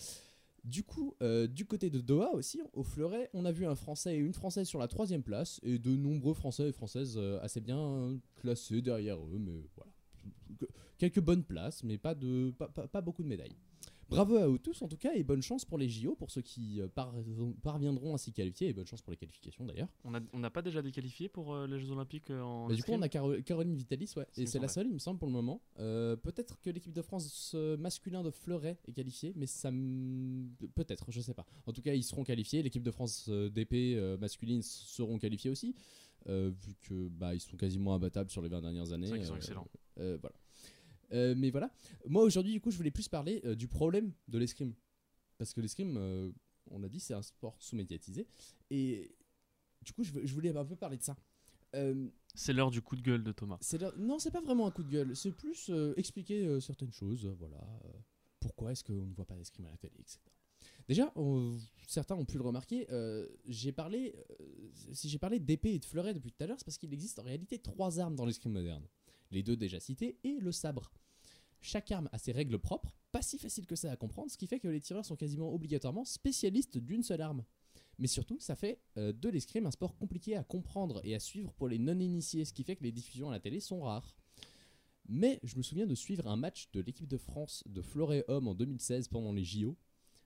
Du coup, du côté de Doha aussi, au fleuret, on a vu un Français et une Française sur la troisième place et de nombreux Français et Françaises assez bien classés derrière eux, mais voilà. Que- Quelques bonnes places, mais pas, de, pas, pas- pas beaucoup de médailles. Bravo à eux tous en tout cas et bonne chance pour les JO, pour ceux qui euh, par- parviendront à s'y qualifier et bonne chance pour les qualifications d'ailleurs. On n'a on pas déjà des qualifiés pour euh, les Jeux Olympiques euh, en Bah, du coup, on a Caro- Caroline Vitalis, ouais. Et c'est la seule, il me semble, pour le moment. Euh, Peut-être que l'équipe de France masculin de fleuret est qualifiée, mais ça. Peut-être, je sais pas. En tout cas, ils seront qualifiés. L'équipe de France d'épée euh, masculine seront qualifiés aussi, vu que bah, ils sont quasiment imbattables sur les 20 dernières années. C'est euh, voilà. Euh, mais voilà. Moi, aujourd'hui, du coup, je voulais plus parler euh, du problème de l'escrime. Parce que l'escrime, euh, on a dit, c'est un sport sous-médiatisé. Et du coup, je, voulais un peu parler de ça. C'est l'heure du coup de gueule de Thomas. Non, c'est pas vraiment un coup de gueule. C'est plus expliquer certaines choses. voilà. pourquoi est-ce qu'on ne voit pas d'escrime à la télé, etc. Déjà, on- certains ont pu le remarquer. euh, j'ai parlé, euh, si j'ai parlé d'épée et de fleuret depuis tout à l'heure, c'est parce qu'il existe en réalité trois armes dans l'escrime moderne. Les deux déjà cités et le sabre. Chaque arme a ses règles propres, pas si facile que ça à comprendre, ce qui fait que les tireurs sont quasiment obligatoirement spécialistes d'une seule arme. Mais surtout, ça fait euh, de l'escrime un sport compliqué à comprendre et à suivre pour les non-initiés, ce qui fait que les diffusions à la télé sont rares. Mais je me souviens de suivre un match de l'équipe de France de fleuret homme en 2016 pendant les JO.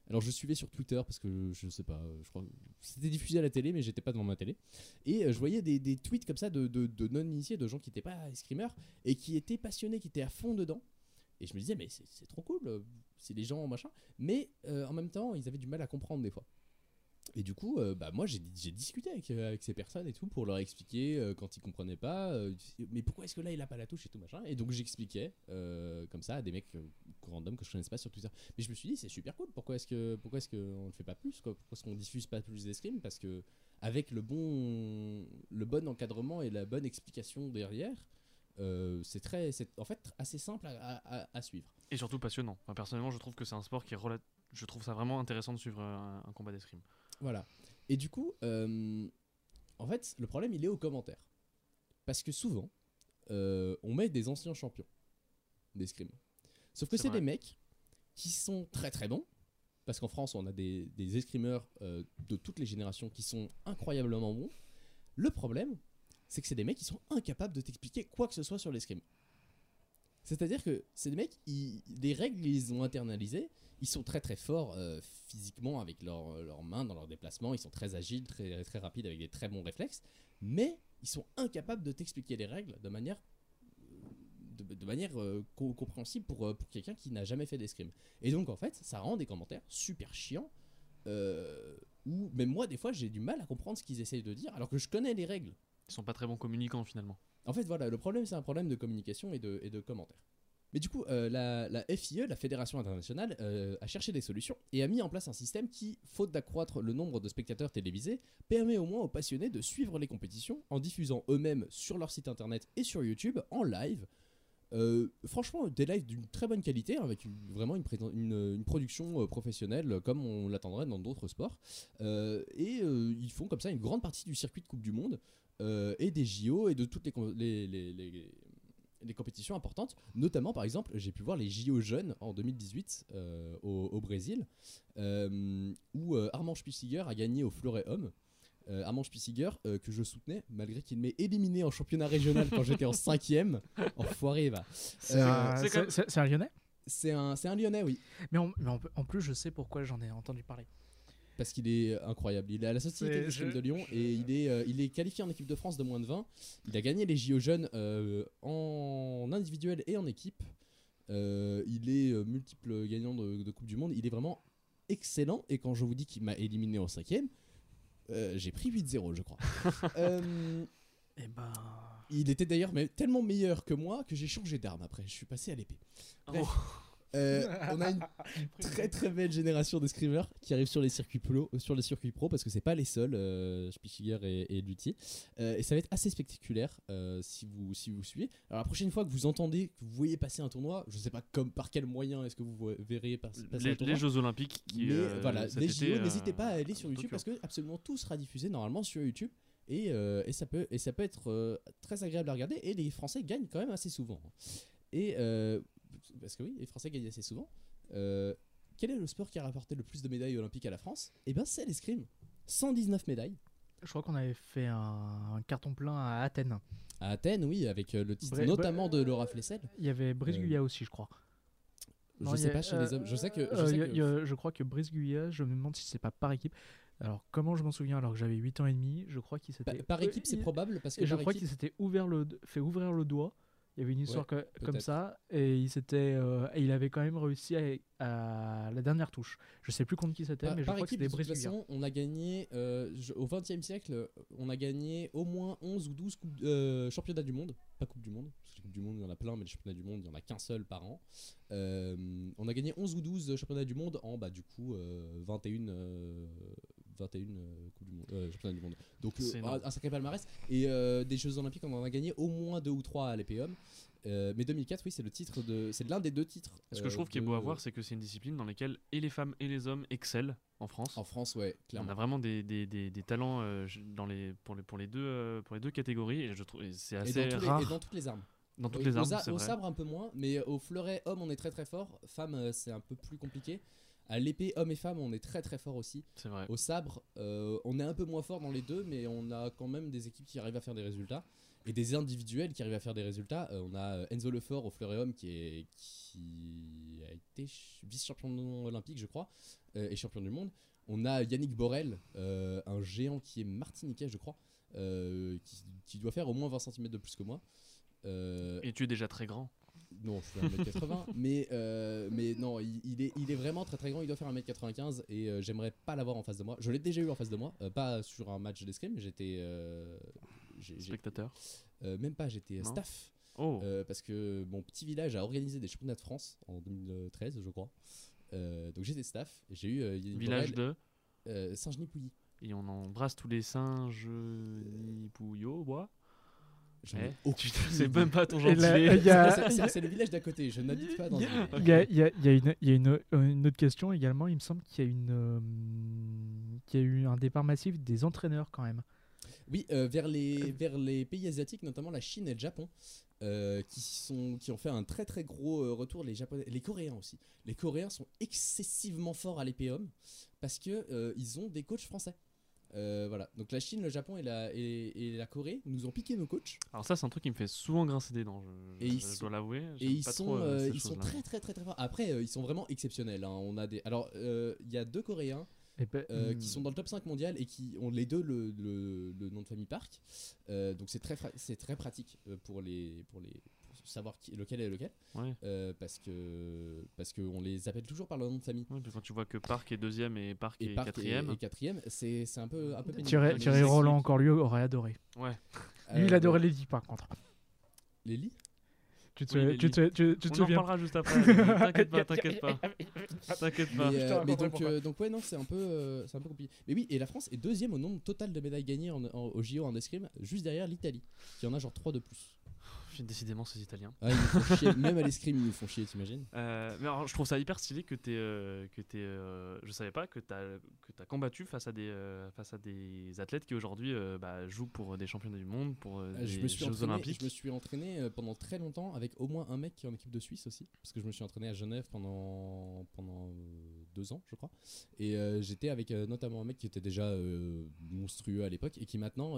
Alors je suivais sur Twitter parce que je sais pas, je crois c'était diffusé à la télé mais j'étais pas devant ma télé. Et euh, je voyais des, tweets comme ça de, non-initiés, de gens qui n'étaient pas escrimeurs et qui étaient passionnés, qui étaient à fond dedans. Et je me disais mais c'est c'est trop cool, euh, c'est des gens machin. Mais euh, en même temps ils avaient du mal à comprendre des fois. Et du coup, euh, bah, moi j'ai discuté avec, euh, avec ces personnes et tout pour leur expliquer euh, quand ils comprenaient pas, mais pourquoi est-ce que là il a pas la touche et tout machin. Et donc j'expliquais comme ça à des mecs random que je connaissais pas sur Twitter. Mais je me suis dit c'est super cool, pourquoi est-ce que pourquoi est-ce qu'on ne fait pas plus quoi? Pourquoi est-ce qu'on diffuse pas plus d'escrime? Parce que avec le bon le bon encadrement et la bonne explication derrière, c'est très en fait assez simple à suivre. Et surtout passionnant. Enfin, personnellement, je trouve que c'est un sport qui est relat- Je trouve ça vraiment intéressant de suivre un, un combat d'escrime. Voilà. Et du coup, euh, en fait, le problème, il est aux commentaires. Parce que souvent, euh, on met des anciens champions d'escrime. Sauf que C'est des mecs qui sont très très bons. Parce qu'en France, on a des, des escrimeurs euh, de toutes les générations qui sont incroyablement bons. Le problème, c'est que c'est des mecs qui sont incapables de t'expliquer quoi que ce soit sur l'escrime. C'est-à-dire que des mecs, les règles, ils ont internalisées. Ils sont très très forts euh, physiquement avec leurs mains dans leurs déplacements. Ils sont très agiles, très, très rapides avec des très bons réflexes. Mais ils sont incapables de t'expliquer les règles de manière, de manière euh, co- compréhensible pour, euh, pour quelqu'un qui n'a jamais fait d'escrime. Et donc en fait, ça rend des commentaires super chiants. Euh, où même moi, des fois, j'ai du mal à comprendre ce qu'ils essayent de dire alors que je connais les règles. Ils sont pas très bons communicants finalement. En fait, voilà, le problème, c'est un problème de communication et de, commentaires. Mais du coup, euh, la, FIE, la Fédération internationale, euh, a cherché des solutions et a mis en place un système qui, faute d'accroître le nombre de spectateurs télévisés, permet au moins aux passionnés de suivre les compétitions en diffusant eux-mêmes sur leur site internet et sur YouTube en live. Euh, franchement, des lives d'une très bonne qualité, hein, avec vraiment une, production professionnelle comme on l'attendrait dans d'autres sports. Et ils font comme ça une grande partie du circuit de Coupe du Monde euh, et des JO et de toutes les, com- les, les- les- les compétitions importantes. Notamment, par exemple, j'ai pu voir les JO jeunes en 2018 euh, au, au Brésil, euh, où euh, Armand Spusiger a gagné au fleuret homme. euh, Armand Spissiger, euh, que je soutenais, malgré qu'il m'ait éliminé en championnat régional quand j'étais en cinquième. (laughs) Enfoiré, va. C'est Euh, un, Lyonnais? C'est un, c'est un Lyonnais, oui. Mais, mais en plus, je sais pourquoi j'en ai entendu parler. Parce qu'il est incroyable. Il est à la Société je- de Lyon je- et il est, euh, il est qualifié en équipe de France de moins de 20. Il a gagné les JO jeunes euh, en individuel et en équipe. Euh, il est euh, multiple gagnant de, de Coupe du Monde. Il est vraiment excellent. Et quand je vous dis qu'il m'a éliminé en cinquième, euh, j'ai pris 8-0, je crois. (laughs) Euh, Et ben. il était d'ailleurs tellement meilleur que moi que j'ai changé d'arme après. Je suis passé à l'épée. Bref. Euh, on a une (laughs) très très belle génération de screamers qui arrivent sur les circuits pro, euh, sur les circuits pro parce que c'est pas les seuls, euh, Spichiger et, et. Euh, et ça va être assez spectaculaire euh, si vous si vous suivez. Alors la prochaine fois que vous entendez, que vous voyez passer un tournoi, je sais pas comme par quel moyen est-ce que vous vo- verrez pas- passer Les, un tournoi. les Jeux Olympiques qui. Mais euh, voilà, les JO, euh, n'hésitez pas à aller sur YouTube parce que absolument tout sera diffusé normalement sur YouTube. Et, euh, et, ça peut, et ça peut être euh, très agréable à regarder. Et les Français gagnent quand même assez souvent. Et euh, parce que oui, les Français gagnent assez souvent. Euh, quel est le sport qui a rapporté le plus de médailles olympiques à la France? Eh bien, c'est l'escrime. 119 médailles. Je crois qu'on avait fait un, un carton plein à Athènes. À Athènes, oui, avec euh, le titre notamment de Laura Flessel. Il y avait Brice Euh, aussi, je crois. Je Non, sais pas chez les hommes. Je sais que. Je, euh, sais que- a- je crois que Brice Guyat, je me demande si c'est pas par équipe. Alors, comment je m'en souviens alors que j'avais 8 ans et demi Je crois qu'il s'était. par équipe, c'est probable parce que je crois équipe- qu'il s'était ouvert le, fait ouvrir le doigt. Il y avait une histoire que- comme ça et il s'était euh, et il avait quand même réussi à, à la dernière touche. Je sais plus contre qui c'était, mais je crois que équipe, c'était de toute Brice Guyat. façon, on a gagné euh, je- au XXe siècle, on a gagné au moins 11 ou 12 coupes- euh, championnats du monde. Pas Coupe du Monde, parce que les Coupes du Monde, il y en a plein, mais les championnats du monde, il y en a qu'un seul par an. On a gagné 11 ou 12 championnats du monde en, bah, du coup, euh, 21, euh, 21 euh, coupes du monde, euh, championnats du monde. Donc, C'est euh, un, un sacré palmarès. Et des Jeux Olympiques, on en a gagné au moins 2 ou 3 à l'EPOM. Euh, mais 2004, oui, c'est le titre de, c'est l'un des deux titres. Ce que je trouve qui est beau à voir, c'est que c'est une discipline dans laquelle et les femmes et les hommes excellent en France. En France, ouais, On clairement. a vraiment des, des, des, des talents euh, dans les, pour, les, pour, les deux, pour les deux catégories et je trouve et c'est Et assez les- rare et dans toutes les armes. dans toutes les armes. au vrai. sabre un peu moins, mais au fleuret homme on est très très fort, femme c'est un peu plus compliqué. À l'épée homme et femme on est très très fort aussi. C'est vrai. Au sabre euh, on est un peu moins fort dans les deux, mais on a quand même des équipes qui arrivent à faire des résultats et des individuels qui arrivent à faire des résultats. Euh, on a euh, Enzo Lefort au fleuret homme qui, est, qui a été ch- vice-champion olympique je crois euh, et champion du monde. On a Yannick Borel, euh, un géant qui est martiniquais je crois, qui, qui doit faire au moins 20 cm de plus que moi. Et tu es déjà très grand. Non, fais 1m80, mais, euh, mais non, il, il est, il est vraiment très très grand, il doit faire 1m95 et euh, j'aimerais pas l'avoir en face de moi. Je l'ai déjà eu en face de moi, euh, pas sur un match d'escrime, j'étais. euh, j'ai- j'ai- Spectateur. euh, même pas, j'étais Non. staff. Oh, euh, parce que mon petit village a organisé des championnats de France en 2013, je crois. Euh, donc j'étais staff, j'ai eu euh, Yannick village Borel, de. euh, Saint-Genis-Pouilly. Et on embrasse tous les singes Pouillot, bois. J'en ai Eh, aucune Tu sais idée. même pas ton Et là, gentilé. il y a- C'est- c'est- C'est le village d'à côté, je n'habite pas dans Il y a- village. il y a, y une, il y a une, une autre question également. Il me semble qu'il y a une, euh, qu'il y a eu un départ massif des entraîneurs quand même. Oui, euh, vers, les, vers les pays asiatiques, notamment la Chine et le Japon, euh, qui, sont, qui ont fait un très très gros euh, retour. Les, Japonais, les Coréens aussi. Les Coréens sont excessivement forts à l'épéum parce que euh, ils ont des coachs français. Euh, voilà. Donc la Chine, le Japon et la, et, et la Corée nous ont piqué nos coachs. Alors ça, c'est un truc qui me fait souvent grincer des dents. Je, Et je- ils je sont- dois l'avouer. Et ils pas sont, trop, euh, euh, ils sont très très très très forts. Après, euh, ils sont vraiment exceptionnels. hein. On a des. Alors, euh, il y a deux Coréens Et ben, euh, hmm, qui sont dans le top 5 mondial et qui ont les deux le, le- le nom de famille Park. Euh, donc c'est très, fra- c'est très pratique pour, les, pour, les, savoir qui, lequel est lequel. Ouais. Euh, parce que parce qu'on les appelle toujours par leur nom de famille. Ouais, quand tu vois que Park est deuxième et Park Et est Park quatrième. Et, et quatrième, c'est c'est un peu, un peu. Thierry, Roland, encore lui, aurait adoré. Ouais. Lui, il Euh, adorait les lits par contre. Les lits Tu te, Oui, tu te, tu, tu te On en parlera juste après. (laughs) t'inquiète pas, t'inquiète pas. (laughs) T'inquiète pas. Mais, euh, mais donc, euh, donc ouais non c'est un peu euh, c'est un peu compliqué. Mais oui et la France est deuxième au nombre total de médailles gagnées en, en- au JO en escrime juste derrière l'Italie qui en a genre 3 de plus. Décidément, ces Italiens. Ah, ils nous font chier. (laughs) Même à l'escrime, ils nous font chier, t'imagines? Euh, mais alors, je trouve ça hyper stylé que t'es, euh, que t'es, euh, je savais pas que t'as, que t'as combattu face à des, euh, face à des athlètes qui aujourd'hui euh, bah, jouent pour des championnats du monde, pour euh, Euh, des je me suis Jeux entraîné, olympiques. Je me suis entraîné pendant très longtemps avec au moins un mec qui est en équipe de Suisse aussi, parce que je me suis entraîné à Genève pendant pendant euh, deux ans, je crois. Et euh, j'étais avec euh, notamment un mec qui était déjà euh, monstrueux à l'époque et qui maintenant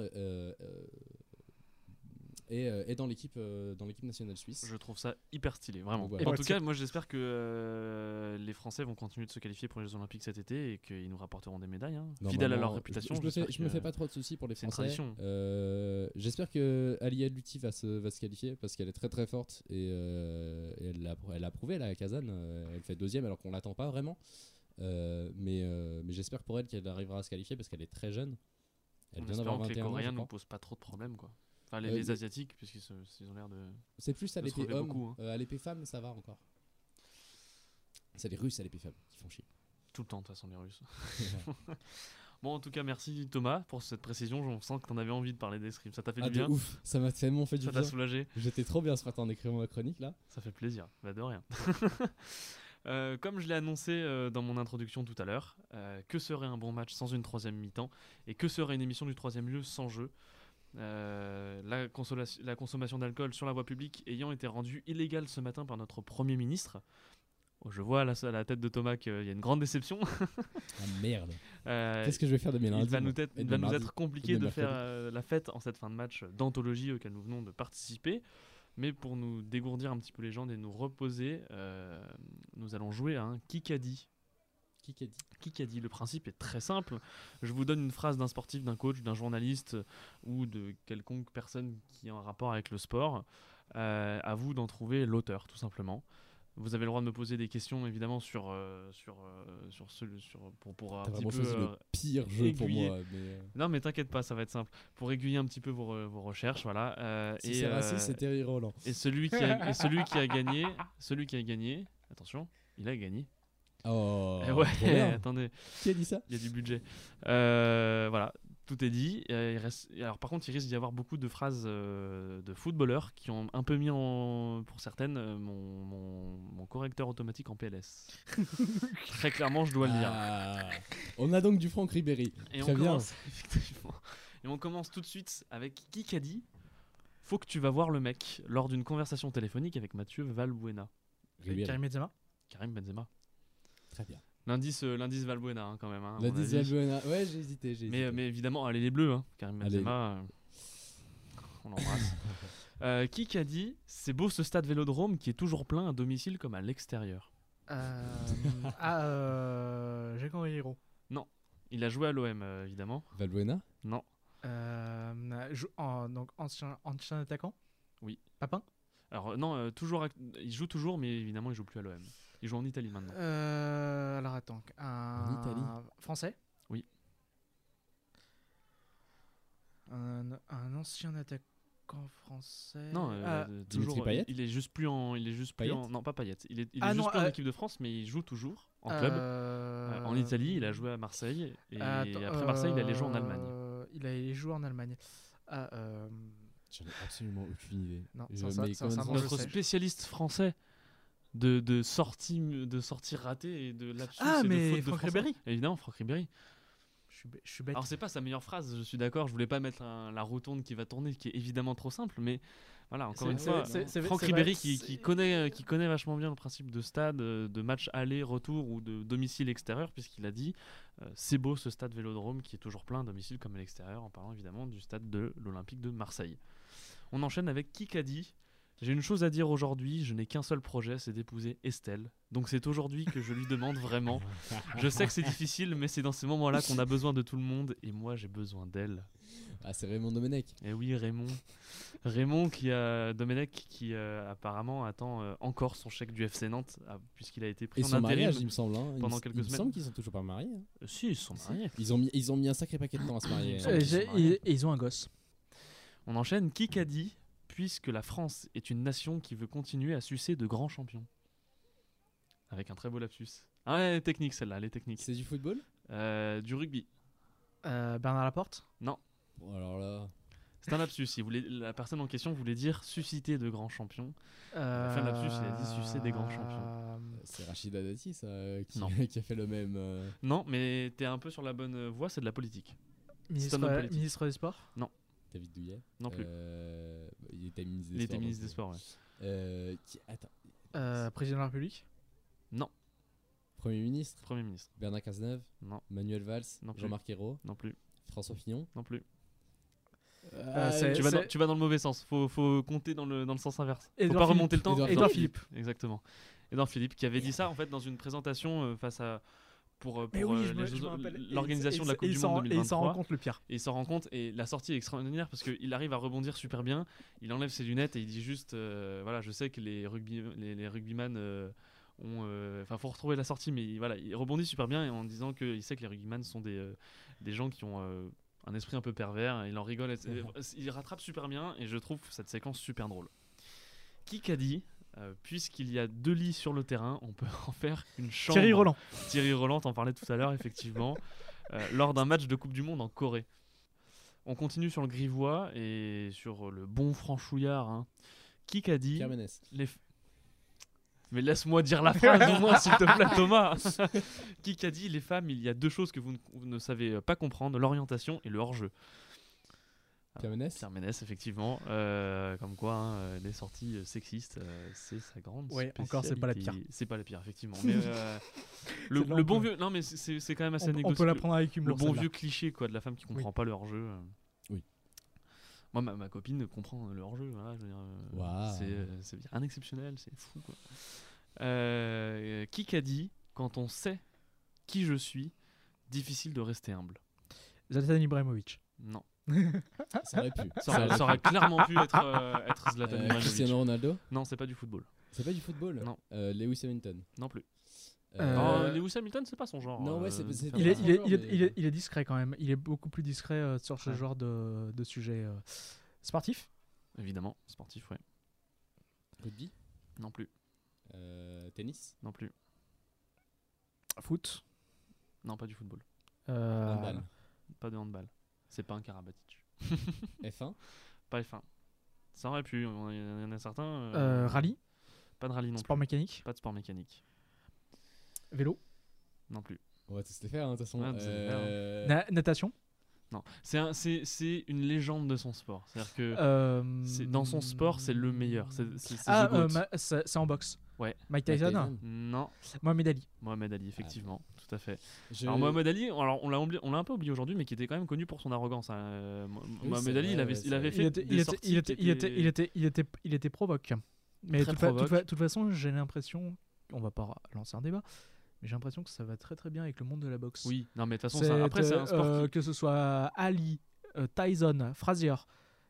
euh, est dans l'équipe euh, dans l'équipe nationale suisse. Je trouve ça hyper stylé, vraiment. En Et tout cas, moi j'espère que euh, les Français vont continuer de se qualifier pour les Jeux Olympiques cet été et qu'ils nous rapporteront des médailles. hein. Fidèles à leur réputation. Je, je me fais, j'espère je me que- fais pas trop de soucis pour les Français. Euh, J'espère que Alia Lutti va se, va se qualifier parce qu'elle est très très forte et, euh, et elle l'a elle a prouvé là, à Kazan. elle fait deuxième alors qu'on l'attend pas vraiment. Euh, mais euh, mais j'espère pour elle qu'elle arrivera à se qualifier parce qu'elle est très jeune. Elle En vient d'avoir espérant que les 21 Coréens ne posent pas trop de problèmes. Quoi. Enfin, les, Euh, les Asiatiques, puisqu'ils se- ils ont l'air de. C'est plus à se l'épée homme. beaucoup, hein. Euh, à l'épée femme, ça va encore. C'est les Russes à l'épée femme qui font chier. Tout le temps, de toute façon, les Russes. (laughs) (laughs) Bon, en tout cas, merci Thomas pour cette précision. On sent que tu en avais envie de parler d'escrime. Ça t'a fait Ah, du de bien ouf, ça m'a tellement fait du Ça t'a bien. soulagé J'étais trop bien ce matin en écrivant ma chronique là. Ça fait plaisir. Bah, de rien. (laughs) Euh, comme je l'ai annoncé euh, dans mon introduction tout à l'heure, euh, que serait un bon match sans une troisième mi-temps et que serait une émission du troisième lieu sans jeu? Euh, la, consommation d'alcool sur la voie publique ayant été rendue illégale ce matin par notre Premier ministre. Oh, je vois à la, à la tête de Thomas qu'il y a une grande déception. (laughs) Ah merde. Euh, Qu'est-ce que je vais faire de mes lundis il va nous être, il va nous compliqué de de faire euh, la fête en cette fin de match d'anthologie auquel nous venons de participer. Mais pour nous dégourdir un petit peu les jambes et nous reposer, nous allons jouer à un Kikadi. Qui qu'a dit Kikadi, le principe est très simple. Je vous donne une phrase d'un sportif, d'un coach, d'un journaliste ou de quelconque personne qui a un rapport avec le sport. Euh, à vous d'en trouver l'auteur, tout simplement. Vous avez le droit de me poser des questions, évidemment, sur, euh, sur, euh, sur, ce, sur pour, pour un petit vraiment peu, euh, le pire jeu pour moi. Mais euh, non, mais t'inquiète pas, ça va être simple. Pour aiguiller un petit peu vos, vos recherches, voilà. euh, si c'est euh, raciste, c'est Terry Roland. et celui qui a, et celui qui a gagné, celui qui a gagné, attention, il a gagné. Oh, Eh ouais, attendez, Qui a dit ça il y a du budget. Euh, voilà, tout est dit. Euh, il reste, et alors par contre, il risque d'y avoir beaucoup de phrases euh, de footballeurs qui ont un peu mis en, pour certaines, euh, mon, mon, mon correcteur automatique en PLS. (laughs) Très clairement, je dois le dire. Ah, On a donc du Franck Ribéry. Et Très on bien. commence, (laughs) effectivement. Et on commence tout de suite avec qui a dit Faut que tu vas voir le mec lors d'une conversation téléphonique avec Mathieu Valbuena. Ribéry. Karim Benzema Karim Benzema. Très bien. L'indice, euh, l'indice Valbuena hein, quand même. hein, à La mon dixième avis. Buena. Ouais, j'ai hésité. j'ai Mais, hésité. mais évidemment, allez les bleus, hein. Karim. Benzema. euh, on l'embrasse. (laughs) Euh, qui a dit C'est beau ce stade vélodrome qui est toujours plein à domicile comme à l'extérieur euh, Ah, euh, Jacques Hiro. Il a joué à l'OM, euh, évidemment. Valbuena Non. Euh, jou- en- donc ancien, ancien attaquant? Oui. Papin? Alors, non, euh, toujours, il joue toujours, mais évidemment, il joue plus à l'OM. Il joue en Italie maintenant. Euh, alors attends, un En Italie français? Oui. Un, un ancien attaquant français? Non, euh, Ah, euh, Dimitri toujours. Payet il est juste plus en. Il est juste plus en. Non, pas Payet. Il est, il Ah est non, juste plus en euh, équipe de France, mais il joue toujours en club. euh, Euh, en Italie, il a joué à Marseille. Et attends, après Marseille, il allait jouer en Allemagne. euh, Il allait jouer en Allemagne. Ah, euh, J'en ai absolument aucune idée. Non, spécialiste français de, de sorties de sorties ratées et de lapsus Ah, et de mais fautes de. Ribéry. Évidemment, Franck Ribéry. je suis, bê- je suis bête. Alors c'est pas sa meilleure phrase, je suis d'accord. Je voulais pas mettre un- la rotonde qui va tourner, qui est évidemment trop simple, mais voilà, encore une fois, Franck Ribéry vrai, qui, connaît, qui connaît vachement bien le principe de stade, euh, de match aller-retour ou de domicile extérieur, puisqu'il a dit euh, c'est beau ce stade Vélodrome qui est toujours plein à domicile comme à l'extérieur, en parlant évidemment du stade de l'Olympique de Marseille. On enchaîne avec Kikadi. J'ai une chose à dire aujourd'hui, je n'ai qu'un seul projet, c'est d'épouser Estelle. Donc c'est aujourd'hui que je lui demande vraiment. Je sais que c'est difficile, mais c'est dans ces moments-là qu'on a besoin de tout le monde, et moi j'ai besoin d'elle. Ah, c'est Raymond Domenech. Et oui, Raymond. Raymond qui a Domenech qui euh, apparemment attend euh, encore son chèque du FC Nantes ah, puisqu'il a été pris Et en son intérim. mariage, il me semble. hein. Il pendant me- quelques il me semaines. semble qu'ils sont toujours pas mariés. hein. Euh, si, ils sont mariés. Ils ont, mis, ils ont mis un sacré paquet de temps à se marier. Il et ils ont un gosse. On enchaîne. Qui qu'a dit? Puisque la France est une nation qui veut continuer à sucer de grands champions Avec un très beau lapsus. Ah ouais, technique celle-là, elle est technique. C'est du football? Euh, du rugby. Euh, Bernard Laporte? Bon, alors là. C'est un lapsus. Il voulait, la personne en question voulait dire susciter de grands champions. Euh, fin de lapsus, il a dit succès des grands champions. C'est Rachida Dati, ça, qui, Non. (laughs) qui a fait le même. euh, Non, mais t'es un peu sur la bonne voie, c'est de la politique. Ministre, ministre des Sports? David Douillet. Non plus. Euh, il était ministre des Il était Sports, ministre des donc, Sports, ouais. euh, qui- Attends. Euh, Président de la République? Premier ministre? Premier ministre. Bernard Cazeneuve? Non, Manuel Valls? Non plus. Jean-Marc Ayrault? Non plus. François Fillon? Non plus. Euh, Tu vas, dans, c'est- tu vas dans le mauvais sens. Faut, faut compter dans le, dans le sens inverse. Faut Édouard pas Philippe. remonter le temps. Édouard Édouard Philippe. Philippe. Exactement. Edouard Philippe qui avait dit ça en fait dans une présentation euh, face à pour, euh, Mais pour, oui, euh, l'organisation de la Coupe du Monde Et il s'en rend 2023. compte le pire. Et il s'en rend compte et la sortie est extraordinaire parce qu'il arrive à rebondir super bien. Il enlève ses lunettes et il dit juste euh, voilà, je sais que les rugby les, les rugbyman euh, ont euh, enfin faut retrouver la sortie mais il- voilà, il rebondit super bien en disant qu'il sait que les rugbyman sont des euh, des gens qui ont euh, un esprit un peu pervers, il en rigole, et- il rattrape super bien et je trouve cette séquence super drôle. Qui qu'a dit euh, puisqu'il y a deux lits sur le terrain, on peut (laughs) en faire une chambre. Thierry Roland. Thierry Roland, t'en parlais tout à l'heure, effectivement, euh, lors d'un match de Coupe du Monde en Corée. On continue sur le grivois et sur le bon franchouillard. Hein. Qui qu'a dit les Mais laisse-moi dire la phrase au moins, s'il te plaît, Thomas. (laughs) Qui qu'a dit les femmes, il y a deux choses que vous ne, vous ne savez pas comprendre l'orientation et le hors-jeu. Pierre Ménès Pierre Ménès, effectivement. euh, comme quoi, hein, euh, les sorties euh, sexistes, euh, c'est sa grande Ouais, encore, c'est pas la pire. C'est pas la pire, effectivement. (laughs) Mais euh, le, le bon vieux. Non, mais c'est- quand même assez On, on anecdotique. peut la Le- prendre avec le humour. bon celle-là. vieux cliché quoi de la femme qui comprend pas le hors-jeu. Oui. Moi, ma, ma copine comprend le hors-jeu. Voilà, Waouh. C'est c'est rien d'exceptionnel, c'est fou. Quoi. Qui qu'a dit quand on sait qui je suis, difficile de rester humble? Zlatan Ibrahimovic. Non. Ça aurait pu. Ça aurait, ça aurait clairement pu être, euh, être Zlatan Euh. Cristiano Ronaldo Non, c'est pas du football. C'est pas du football Non. Euh, Lewis Hamilton Non plus. Euh, Oh, Lewis Hamilton, c'est pas son genre. non, ouais, euh, c'est- c'est- faire Il est, ça. il, est, genre, il, est, mais- il, est, il est discret quand même. Il est beaucoup plus discret euh, sur ce Ouais. genre de, de sujet euh, sportif? Évidemment, sportif, ouais. Rugby? Non plus, Euh, Tennis? Non plus. Foot? Non, pas du football. euh, Handball Pas de handball. C'est pas un Karabatic. (laughs) F1 Pas F1. Ça aurait pu, il y en a certains. euh, euh, rallye. Pas de rallye non Sport mécanique. Pas de sport mécanique. Vélo. Non plus. On va tous les faire, hein, de toute façon. Ouais, hein. Euh, Na- natation. Non. C'est un- c'est c'est une légende de son sport. C'est-à-dire que Euh, c'est- dans son sport, c'est le meilleur. C'est c'est- c'est Ah, the euh, goat. ma- c'est c'est en boxe. Ouais. Mike Mike Tyson. Tyson. Non, Mohamed Ali. Mohamed Ali, effectivement, tout à fait. je- Alors Mohamed Ali, alors on l'a oublié- on l'a un peu oublié aujourd'hui, mais qui était quand même connu pour son arrogance. hein. Euh, Oui, Mohamed Ali, il avait, il avait fait Il était, des il était, sorties il était, il était, il était, il était, il était provoque. Mais de toute, fa- toute provoque. fa- toute façon, j'ai l'impression, on va pas lancer un débat, mais j'ai l'impression que ça va très très bien avec le monde de la boxe. Oui, non mais de toute façon, C'est, ça- après c'est un sport euh, qui- que ce soit Ali, euh, Tyson, Frazier,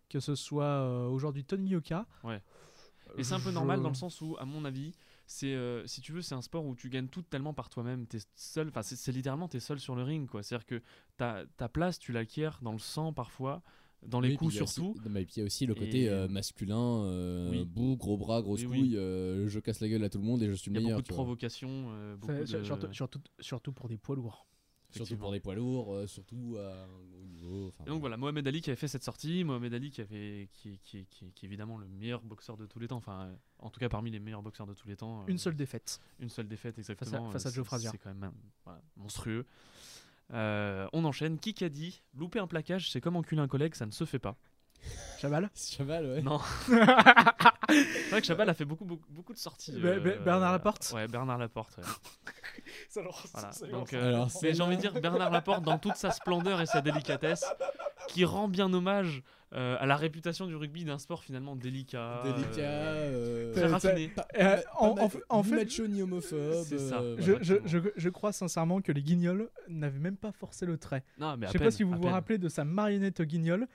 que ce soit euh, aujourd'hui Tony Yoka. Ouais. Et c'est un peu je- normal dans le sens où, à mon avis, c'est euh, si tu veux, c'est un sport où tu gagnes tout tellement par toi-même. T'es seul, enfin c'est, c'est littéralement t'es seul sur le ring, quoi. C'est-à-dire que ta, ta place, tu l'acquiers dans le sang parfois, dans les Oui, coups il aussi- surtout. non, mais puis il y a aussi le côté Et- euh, masculin, euh, Oui. beau, gros bras, grosse Oui, oui. couille, euh, je casse la gueule à tout le monde et je suis Il le y a meilleur. beaucoup de provocations, euh, beaucoup Fait- de- surtout, surtout, surtout pour des poids lourds. Surtout pour des poids lourds, euh, surtout à un haut niveau. Et donc voilà, Mohamed Ali qui avait fait cette sortie, Mohamed Ali qui, avait, qui, qui, qui- qui est évidemment le meilleur boxeur de tous les temps, enfin euh, en tout cas parmi les meilleurs boxeurs de tous les temps. euh, Une seule défaite. Une seule défaite, exactement. face à euh, Joe c'est- Frazier. C'est quand même voilà, monstrueux. Euh, on enchaîne. Qui qu'a dit Louper un plaquage, c'est comme enculer un collègue, ça ne se fait pas. (laughs) Chabal? (laughs) Chaval, ouais. Non. (laughs) c'est vrai que Chabal a fait beaucoup, beaucoup, beaucoup de sorties. Be- Be- Bernard Laporte Ouais, Bernard Laporte. ouais. (laughs) Voilà. Donc, euh, mais j'ai envie de dire Bernard Laporte dans toute sa splendeur et sa délicatesse, qui rend bien hommage euh, à la réputation du rugby d'un sport finalement délicat, délicat, euh, euh, très raffiné. Euh, en- en fait- en ni fait- macho ni homophobe. C'est ça. euh, je, voilà. je, je, je crois sincèrement que les guignols n'avaient même pas forcé le trait. Non, mais Je sais peine, pas si vous vous peine. rappelez de sa marionnette guignol.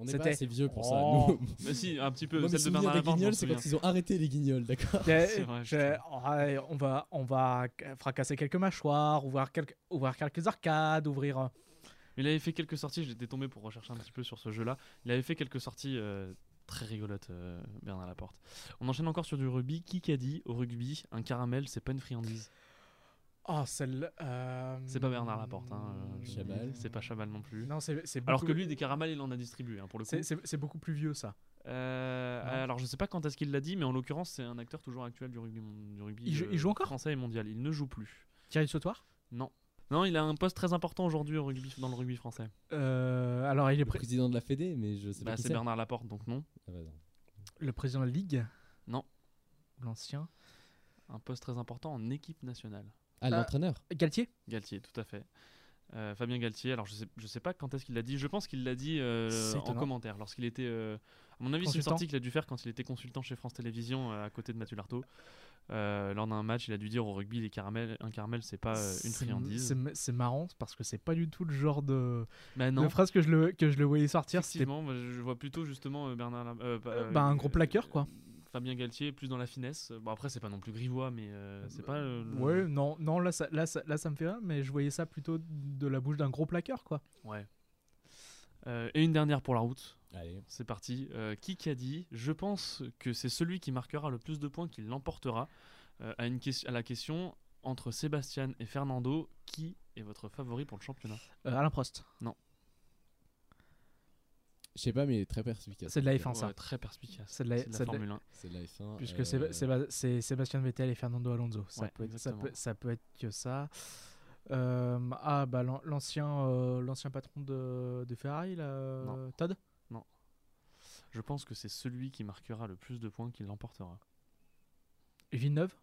On n'est pas assez vieux pour ça. Oh. Nous, Mais si, un petit peu. Moi, celle de Bernard guignols, c'est quand ils ont arrêté les guignols, d'accord ouais, on va, on va fracasser quelques mâchoires, ouvrir quelques, ouvrir quelques arcades, ouvrir. Euh, Il avait fait quelques sorties, j'étais tombé pour rechercher un petit peu sur ce jeu-là. Il avait fait quelques sorties euh, très rigolotes, euh, Bernard Laporte. On enchaîne encore sur du rugby. Qui qu'a dit au rugby un caramel, c'est pas une friandise? Oh, celle. euh, C'est pas Bernard Laporte. Hein, Chabal. C'est pas Chabal non plus. Non, c'est Alors que lui, des caramels, il en a distribué hein, pour le coup. c'est- beaucoup plus vieux ça. Euh, alors je sais pas quand est-ce qu'il l'a dit, mais en l'occurrence, c'est un acteur toujours actuel du rugby, mon- du rugby Il joue- il joue encore? français et mondial. Il ne joue plus. Thierry Sautoir? Non. Non, il a un poste très important aujourd'hui au rugby, dans le rugby français. Euh, Alors, il est Le pré- président de la Fédé, mais je sais Bah, pas qui c'est. Bernard Laporte, donc non. Ah bah non. le président de la Ligue Non. L'ancien. Un poste très important en équipe nationale. Ah, Euh, l'entraîneur Galtier Galtier, tout à fait. Euh, Fabien Galtier, alors je sais, je sais pas quand est-ce qu'il l'a dit, je pense qu'il l'a dit euh, en commentaire, lorsqu'il était... euh, à mon avis, c'est une sortie qu'il a dû faire quand il était consultant chez France Télévisions à côté de Mathieu Lartaud. Lors d'un match, il a dû dire au rugby, les caramels, un caramel, c'est pas une friandise. c'est- marrant parce que c'est pas du tout le genre de, non, phrase que je le, que je le voyais sortir. Effectivement, je vois plutôt justement Bernard... Bah, un gros plaqueur, quoi. Fabien Galtier, plus dans la finesse. Bon, après, c'est pas non plus grivois, mais euh, c'est pas... euh, le- Ouais, non, non là, ça, là, ça, là, ça me fait rire, mais je voyais ça plutôt de la bouche d'un gros plaqueur, quoi. Ouais. Euh, et une dernière pour la route. Allez. C'est parti. Euh, qui qui a dit Je pense que c'est celui qui marquera le plus de points qui l'emportera. Euh, à, une à la question entre Sébastien et Fernando, qui est votre favori pour le championnat? Euh, Alain Prost. Je sais pas, mais très perspicace. C'est de la F1, Ouais, ça. très perspicace. C'est de la- de la c'est de la- Formule 1. C'est de la F1. Puisque euh, c'est Sébastien Vettel et Fernando Alonso. Ça, Ouais, peut, être, ça, peut, ça peut être que ça. Euh, ah, bah l'an- l'ancien euh, l'ancien patron de, de Ferrari, là, Non. Todd? Je pense que c'est celui qui marquera le plus de points qui l'emportera. Villeneuve?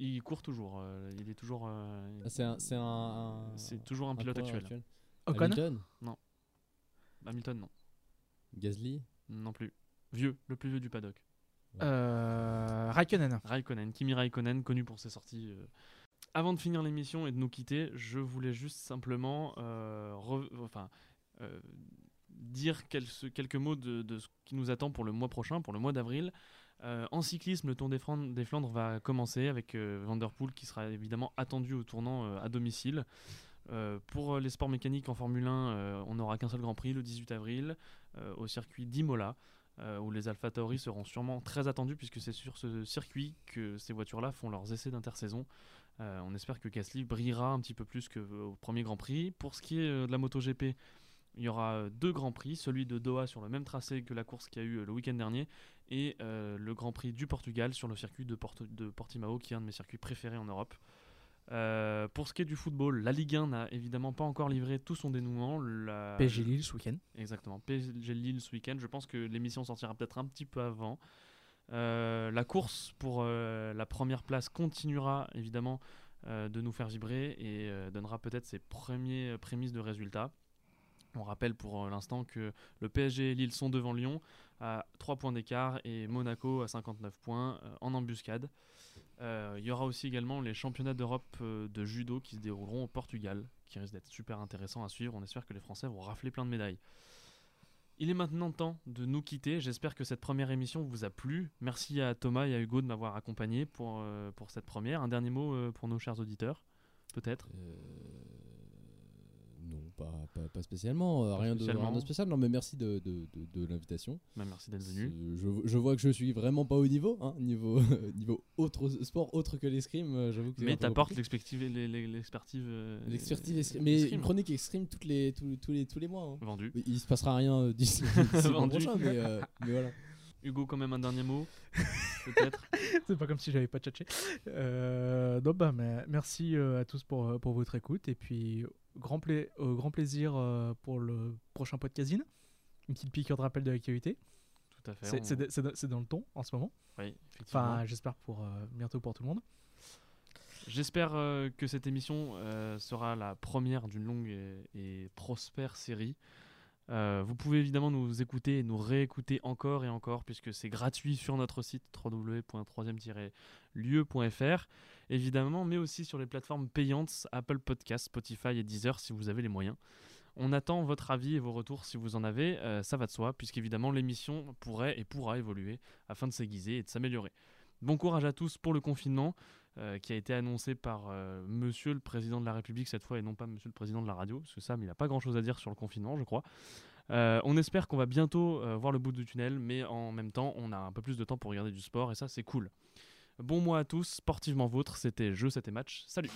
Il court toujours. euh, il est toujours. euh, ah, C'est un. C'est un, un- c'est toujours un un pilote coureur actuel. Ocon? Hamilton? Hamilton, non. Gasly Non plus. Vieux, le plus vieux du paddock. euh, Raikkonen. Raikkonen, Kimi Raikkonen, connu pour ses sorties. euh. Avant de finir l'émission et de nous quitter, je voulais juste simplement euh, re- enfin, euh, dire quelques mots de, de ce qui nous attend pour le mois prochain, pour le mois d'avril. Euh, en cyclisme, le Tour des Flandres, des Flandres va commencer avec euh, Van Der Poel qui sera évidemment attendu au tournant euh, à domicile. Euh, pour euh, les sports mécaniques en Formule 1, euh, on n'aura qu'un seul Grand Prix le 18 avril au circuit d'Imola où les Alpha Tauri seront sûrement très attendus puisque c'est sur ce circuit que ces voitures-là font leurs essais d'intersaison. On espère que Gasly brillera un petit peu plus qu'au premier Grand Prix. Pour ce qui est de la MotoGP, il y aura deux Grands Prix, celui de Doha sur le même tracé que la course qu'il y a eu le week-end dernier et le Grand Prix du Portugal sur le circuit de Portimao qui est un de mes circuits préférés en Europe. Euh, pour ce qui est du football, la Ligue 1 n'a évidemment pas encore livré tout son dénouement. La... PSG Lille ce week-end. Exactement. PSG Lille ce week-end. Je pense que l'émission sortira peut-être un petit peu avant. Euh, la course pour euh, la première place continuera évidemment de nous faire vibrer et donnera peut-être ses premiers prémices de résultats. On rappelle pour l'instant que le PSG et Lille sont devant Lyon à 3 points d'écart et Monaco à 59 points en embuscade. Euh, Il y aura aussi également les championnats d'Europe euh, de judo qui se dérouleront au Portugal, qui risquent d'être super intéressants à suivre. On espère que les Français vont rafler plein de médailles. Il est maintenant temps de nous quitter. J'espère que cette première émission vous a plu. Merci à Thomas et à Hugo de m'avoir accompagné pour, euh, pour cette première. Un dernier mot pour nos chers auditeurs, peut-être? Pas, pas, pas spécialement. euh, rien, de, rien de spécial. Non, mais merci de, de, de, de l'invitation. Bah, Merci d'être venu. C'est- Je, je vois que je suis vraiment pas au niveau. Hein, niveau, (laughs) niveau autre sport autre que l'escrime. euh, J'avoue que Mais t'apportes l'expertise, les- les- l'expertise, euh, l'expertise. escrime. euh, Mais escrime. une chronique extreme toutes les, tous, tous les, tous les mois. hein. vendu. Il se passera rien euh, d'ici (laughs) le prochain, mais, euh, mais voilà. (laughs) Hugo, quand même un dernier mot, peut-être. C'est pas comme si j'avais pas tchatché. Euh, non, bah, mais merci euh, à tous pour, euh, pour votre écoute. Et puis, grand, pla- euh, grand plaisir euh, pour le prochain podcasting. Une petite piqûre de rappel de l'actualité. Tout à fait. C'est on- dans le ton en ce moment. oui, effectivement. Enfin, j'espère pour euh, bientôt pour tout le monde. J'espère euh, que cette émission euh, sera la première d'une longue et, et prospère série. Euh, vous pouvez évidemment nous écouter et nous réécouter encore et encore puisque c'est gratuit sur notre site www.3e-lieu.fr évidemment, mais aussi sur les plateformes payantes Apple Podcasts, Spotify et Deezer si vous avez les moyens. On attend votre avis et vos retours si vous en avez, euh, ça va de soi, puisqu'évidemment l'émission pourrait et pourra évoluer afin de s'aiguiser et de s'améliorer. Bon courage à tous pour le confinement euh, qui a été annoncé par euh, Monsieur le Président de la République cette fois et non pas Monsieur le Président de la radio, parce que Sam il n'a pas grand chose à dire sur le confinement, je crois. Euh, on espère qu'on va bientôt voir le bout du tunnel, mais en même temps on a un peu plus de temps pour regarder du sport et ça c'est cool. Bon mois à tous, sportivement vôtre, c'était Jeu, c'était match. Salut